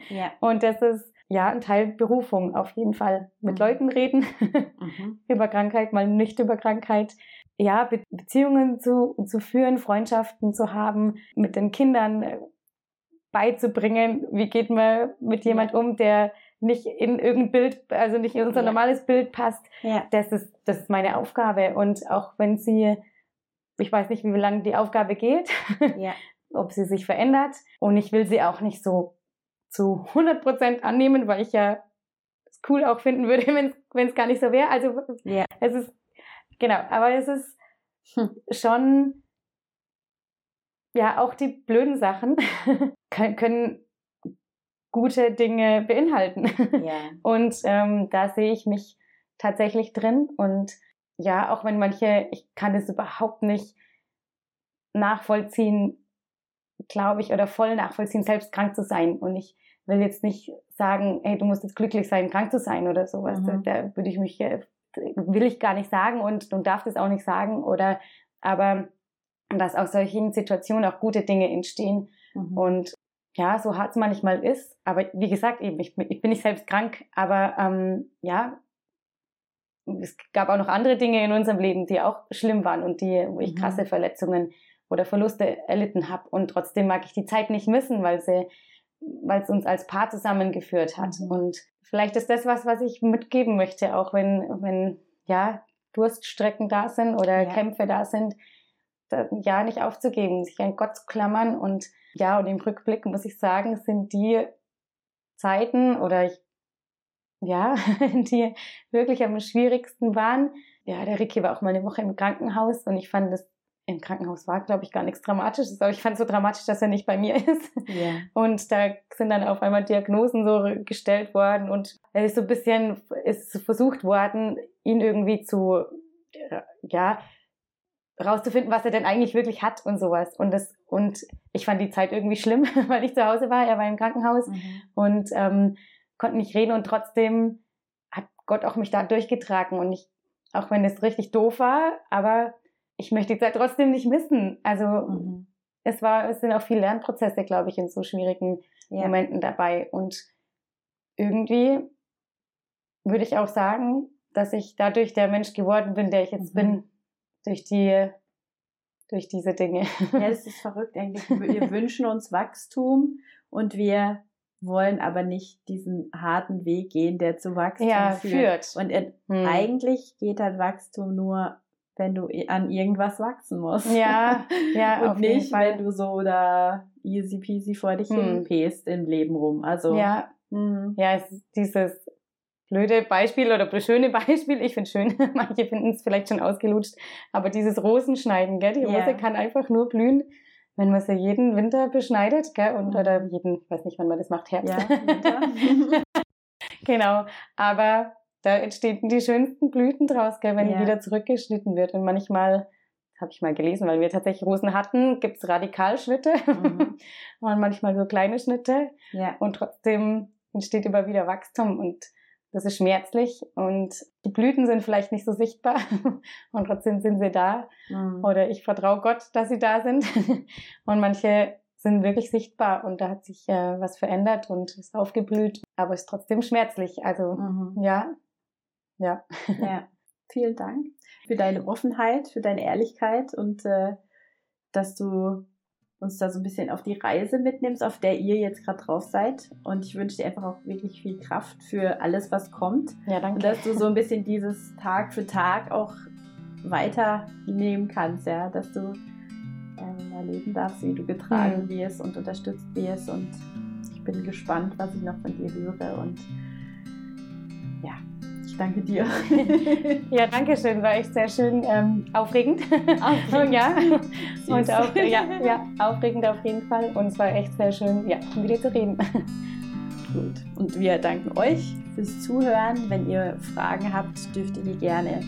S1: Ja.
S2: Und das ist ja ein Teil Berufung auf jeden Fall. Mit mhm. Leuten reden mhm. über Krankheit, mal nicht über Krankheit. Ja, Be Beziehungen zu, zu führen, Freundschaften zu haben, mit den Kindern äh, beizubringen, wie geht man mit jemand ja. um, der nicht in irgendein Bild, also nicht in unser ja. normales Bild passt.
S1: Ja.
S2: Das ist, das ist meine Aufgabe. Und auch wenn sie, ich weiß nicht, wie lange die Aufgabe geht,
S1: ja
S2: ob sie sich verändert. Und ich will sie auch nicht so zu 100 Prozent annehmen, weil ich ja es cool auch finden würde, wenn es gar nicht so wäre. Also
S1: ja.
S2: es ist, genau, aber es ist hm. schon, ja, auch die blöden Sachen können, gute Dinge beinhalten.
S1: Ja.
S2: Und ähm, da sehe ich mich tatsächlich drin. Und ja, auch wenn manche, ich kann es überhaupt nicht nachvollziehen, glaube ich, oder voll nachvollziehen, selbst krank zu sein. Und ich will jetzt nicht sagen, hey, du musst jetzt glücklich sein, krank zu sein oder sowas. Mhm. Da, da, würde ich mich, äh, will ich gar nicht sagen und, und darf das auch nicht sagen. Oder, aber dass aus solchen Situationen auch gute Dinge entstehen. Mhm. Und ja, so hart es manchmal ist. Aber wie gesagt, eben, ich, ich bin nicht selbst krank, aber ähm, ja, es gab auch noch andere Dinge in unserem Leben, die auch schlimm waren und die, wo ich mhm. krasse Verletzungen oder Verluste erlitten habe. Und trotzdem mag ich die Zeit nicht missen, weil sie, weil es uns als Paar zusammengeführt hat. Mhm. Und vielleicht ist das was, was ich mitgeben möchte, auch wenn, wenn, ja, Durststrecken da sind oder ja. Kämpfe da sind, da, ja, nicht aufzugeben, sich an Gott zu klammern und ja, und im Rückblick muss ich sagen, sind die Zeiten oder ich, ja, die wirklich am schwierigsten waren. Ja, der Ricky war auch mal eine Woche im Krankenhaus und ich fand das im Krankenhaus war, glaube ich, gar nichts Dramatisches, aber ich fand es so dramatisch, dass er nicht bei mir ist.
S1: Ja.
S2: Und da sind dann auf einmal Diagnosen so gestellt worden und er ist so ein bisschen, ist versucht worden, ihn irgendwie zu, ja, rauszufinden, was er denn eigentlich wirklich hat und sowas. Und das, und ich fand die Zeit irgendwie schlimm, weil ich zu Hause war, er war im Krankenhaus mhm. und ähm, konnte nicht reden und trotzdem hat Gott auch mich da durchgetragen und ich, auch wenn es richtig doof war, aber ich möchte die Zeit trotzdem nicht missen. Also mhm. es war, es sind auch viele Lernprozesse, glaube ich, in so schwierigen ja. Momenten dabei. Und irgendwie würde ich auch sagen, dass ich dadurch der Mensch geworden bin, der ich jetzt mhm. bin, durch die, durch diese Dinge.
S1: Ja, das ist verrückt eigentlich. Wir wünschen uns Wachstum und wir wollen aber nicht diesen harten Weg gehen, der zu Wachstum
S2: ja, führt.
S1: führt. Und hm. eigentlich geht halt Wachstum nur wenn du an irgendwas wachsen musst.
S2: Ja, ja.
S1: Und nicht, wenn du so da easy peasy vor dich hm. hin pest im Leben rum. Also.
S2: Ja. Hm. Ja, dieses blöde Beispiel oder schöne Beispiel. Ich finde schön, manche finden es vielleicht schon ausgelutscht, aber dieses Rosenschneiden, gell? Die Rose yeah. kann einfach nur blühen, wenn man sie jeden Winter beschneidet, gell? Und, mhm. oder jeden, ich weiß nicht, wann man das macht, Herbst. Ja, Winter. genau. Aber da entstehen die schönsten Blüten draus, gell, wenn ja. wieder zurückgeschnitten wird. Und manchmal, habe ich mal gelesen, weil wir tatsächlich Rosen hatten, gibt es Radikalschnitte mhm. und manchmal nur kleine Schnitte. Ja. Und trotzdem entsteht immer wieder Wachstum und das ist schmerzlich und die Blüten sind vielleicht nicht so sichtbar und trotzdem sind sie da. Mhm. Oder ich vertraue Gott, dass sie da sind. und manche sind wirklich sichtbar und da hat sich äh, was verändert und ist aufgeblüht, aber ist trotzdem schmerzlich. Also mhm. ja,
S1: ja. ja. Vielen Dank für deine Offenheit, für deine Ehrlichkeit und äh, dass du uns da so ein bisschen auf die Reise mitnimmst, auf der ihr jetzt gerade drauf seid. Und ich wünsche dir einfach auch wirklich viel Kraft für alles, was kommt.
S2: Ja, danke.
S1: Und dass du so ein bisschen dieses Tag für Tag auch weiternehmen kannst, ja, dass du ähm, erleben darfst, wie du getragen mhm. wirst und unterstützt wirst. Und ich bin gespannt, was ich noch von dir höre. Und danke dir.
S2: ja, danke schön. War echt sehr schön ähm, aufregend. aufregend. ja. Und auch, ja, ja, aufregend auf jeden Fall. Und es war echt sehr schön, ja, mit dir zu reden.
S1: Gut. Und wir danken euch fürs Zuhören. Wenn ihr Fragen habt, dürft ihr die gerne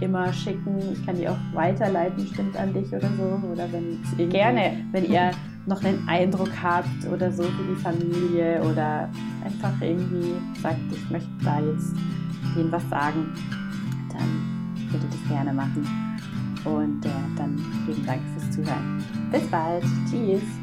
S1: immer schicken. Ich kann die auch weiterleiten, stimmt an dich oder so. Oder wenn
S2: gerne,
S1: wenn ihr noch einen Eindruck habt oder so für die Familie oder einfach irgendwie sagt, ich möchte da jetzt denen was sagen, dann bitte das gerne machen. Und äh, dann vielen Dank fürs Zuhören. Bis bald. Tschüss.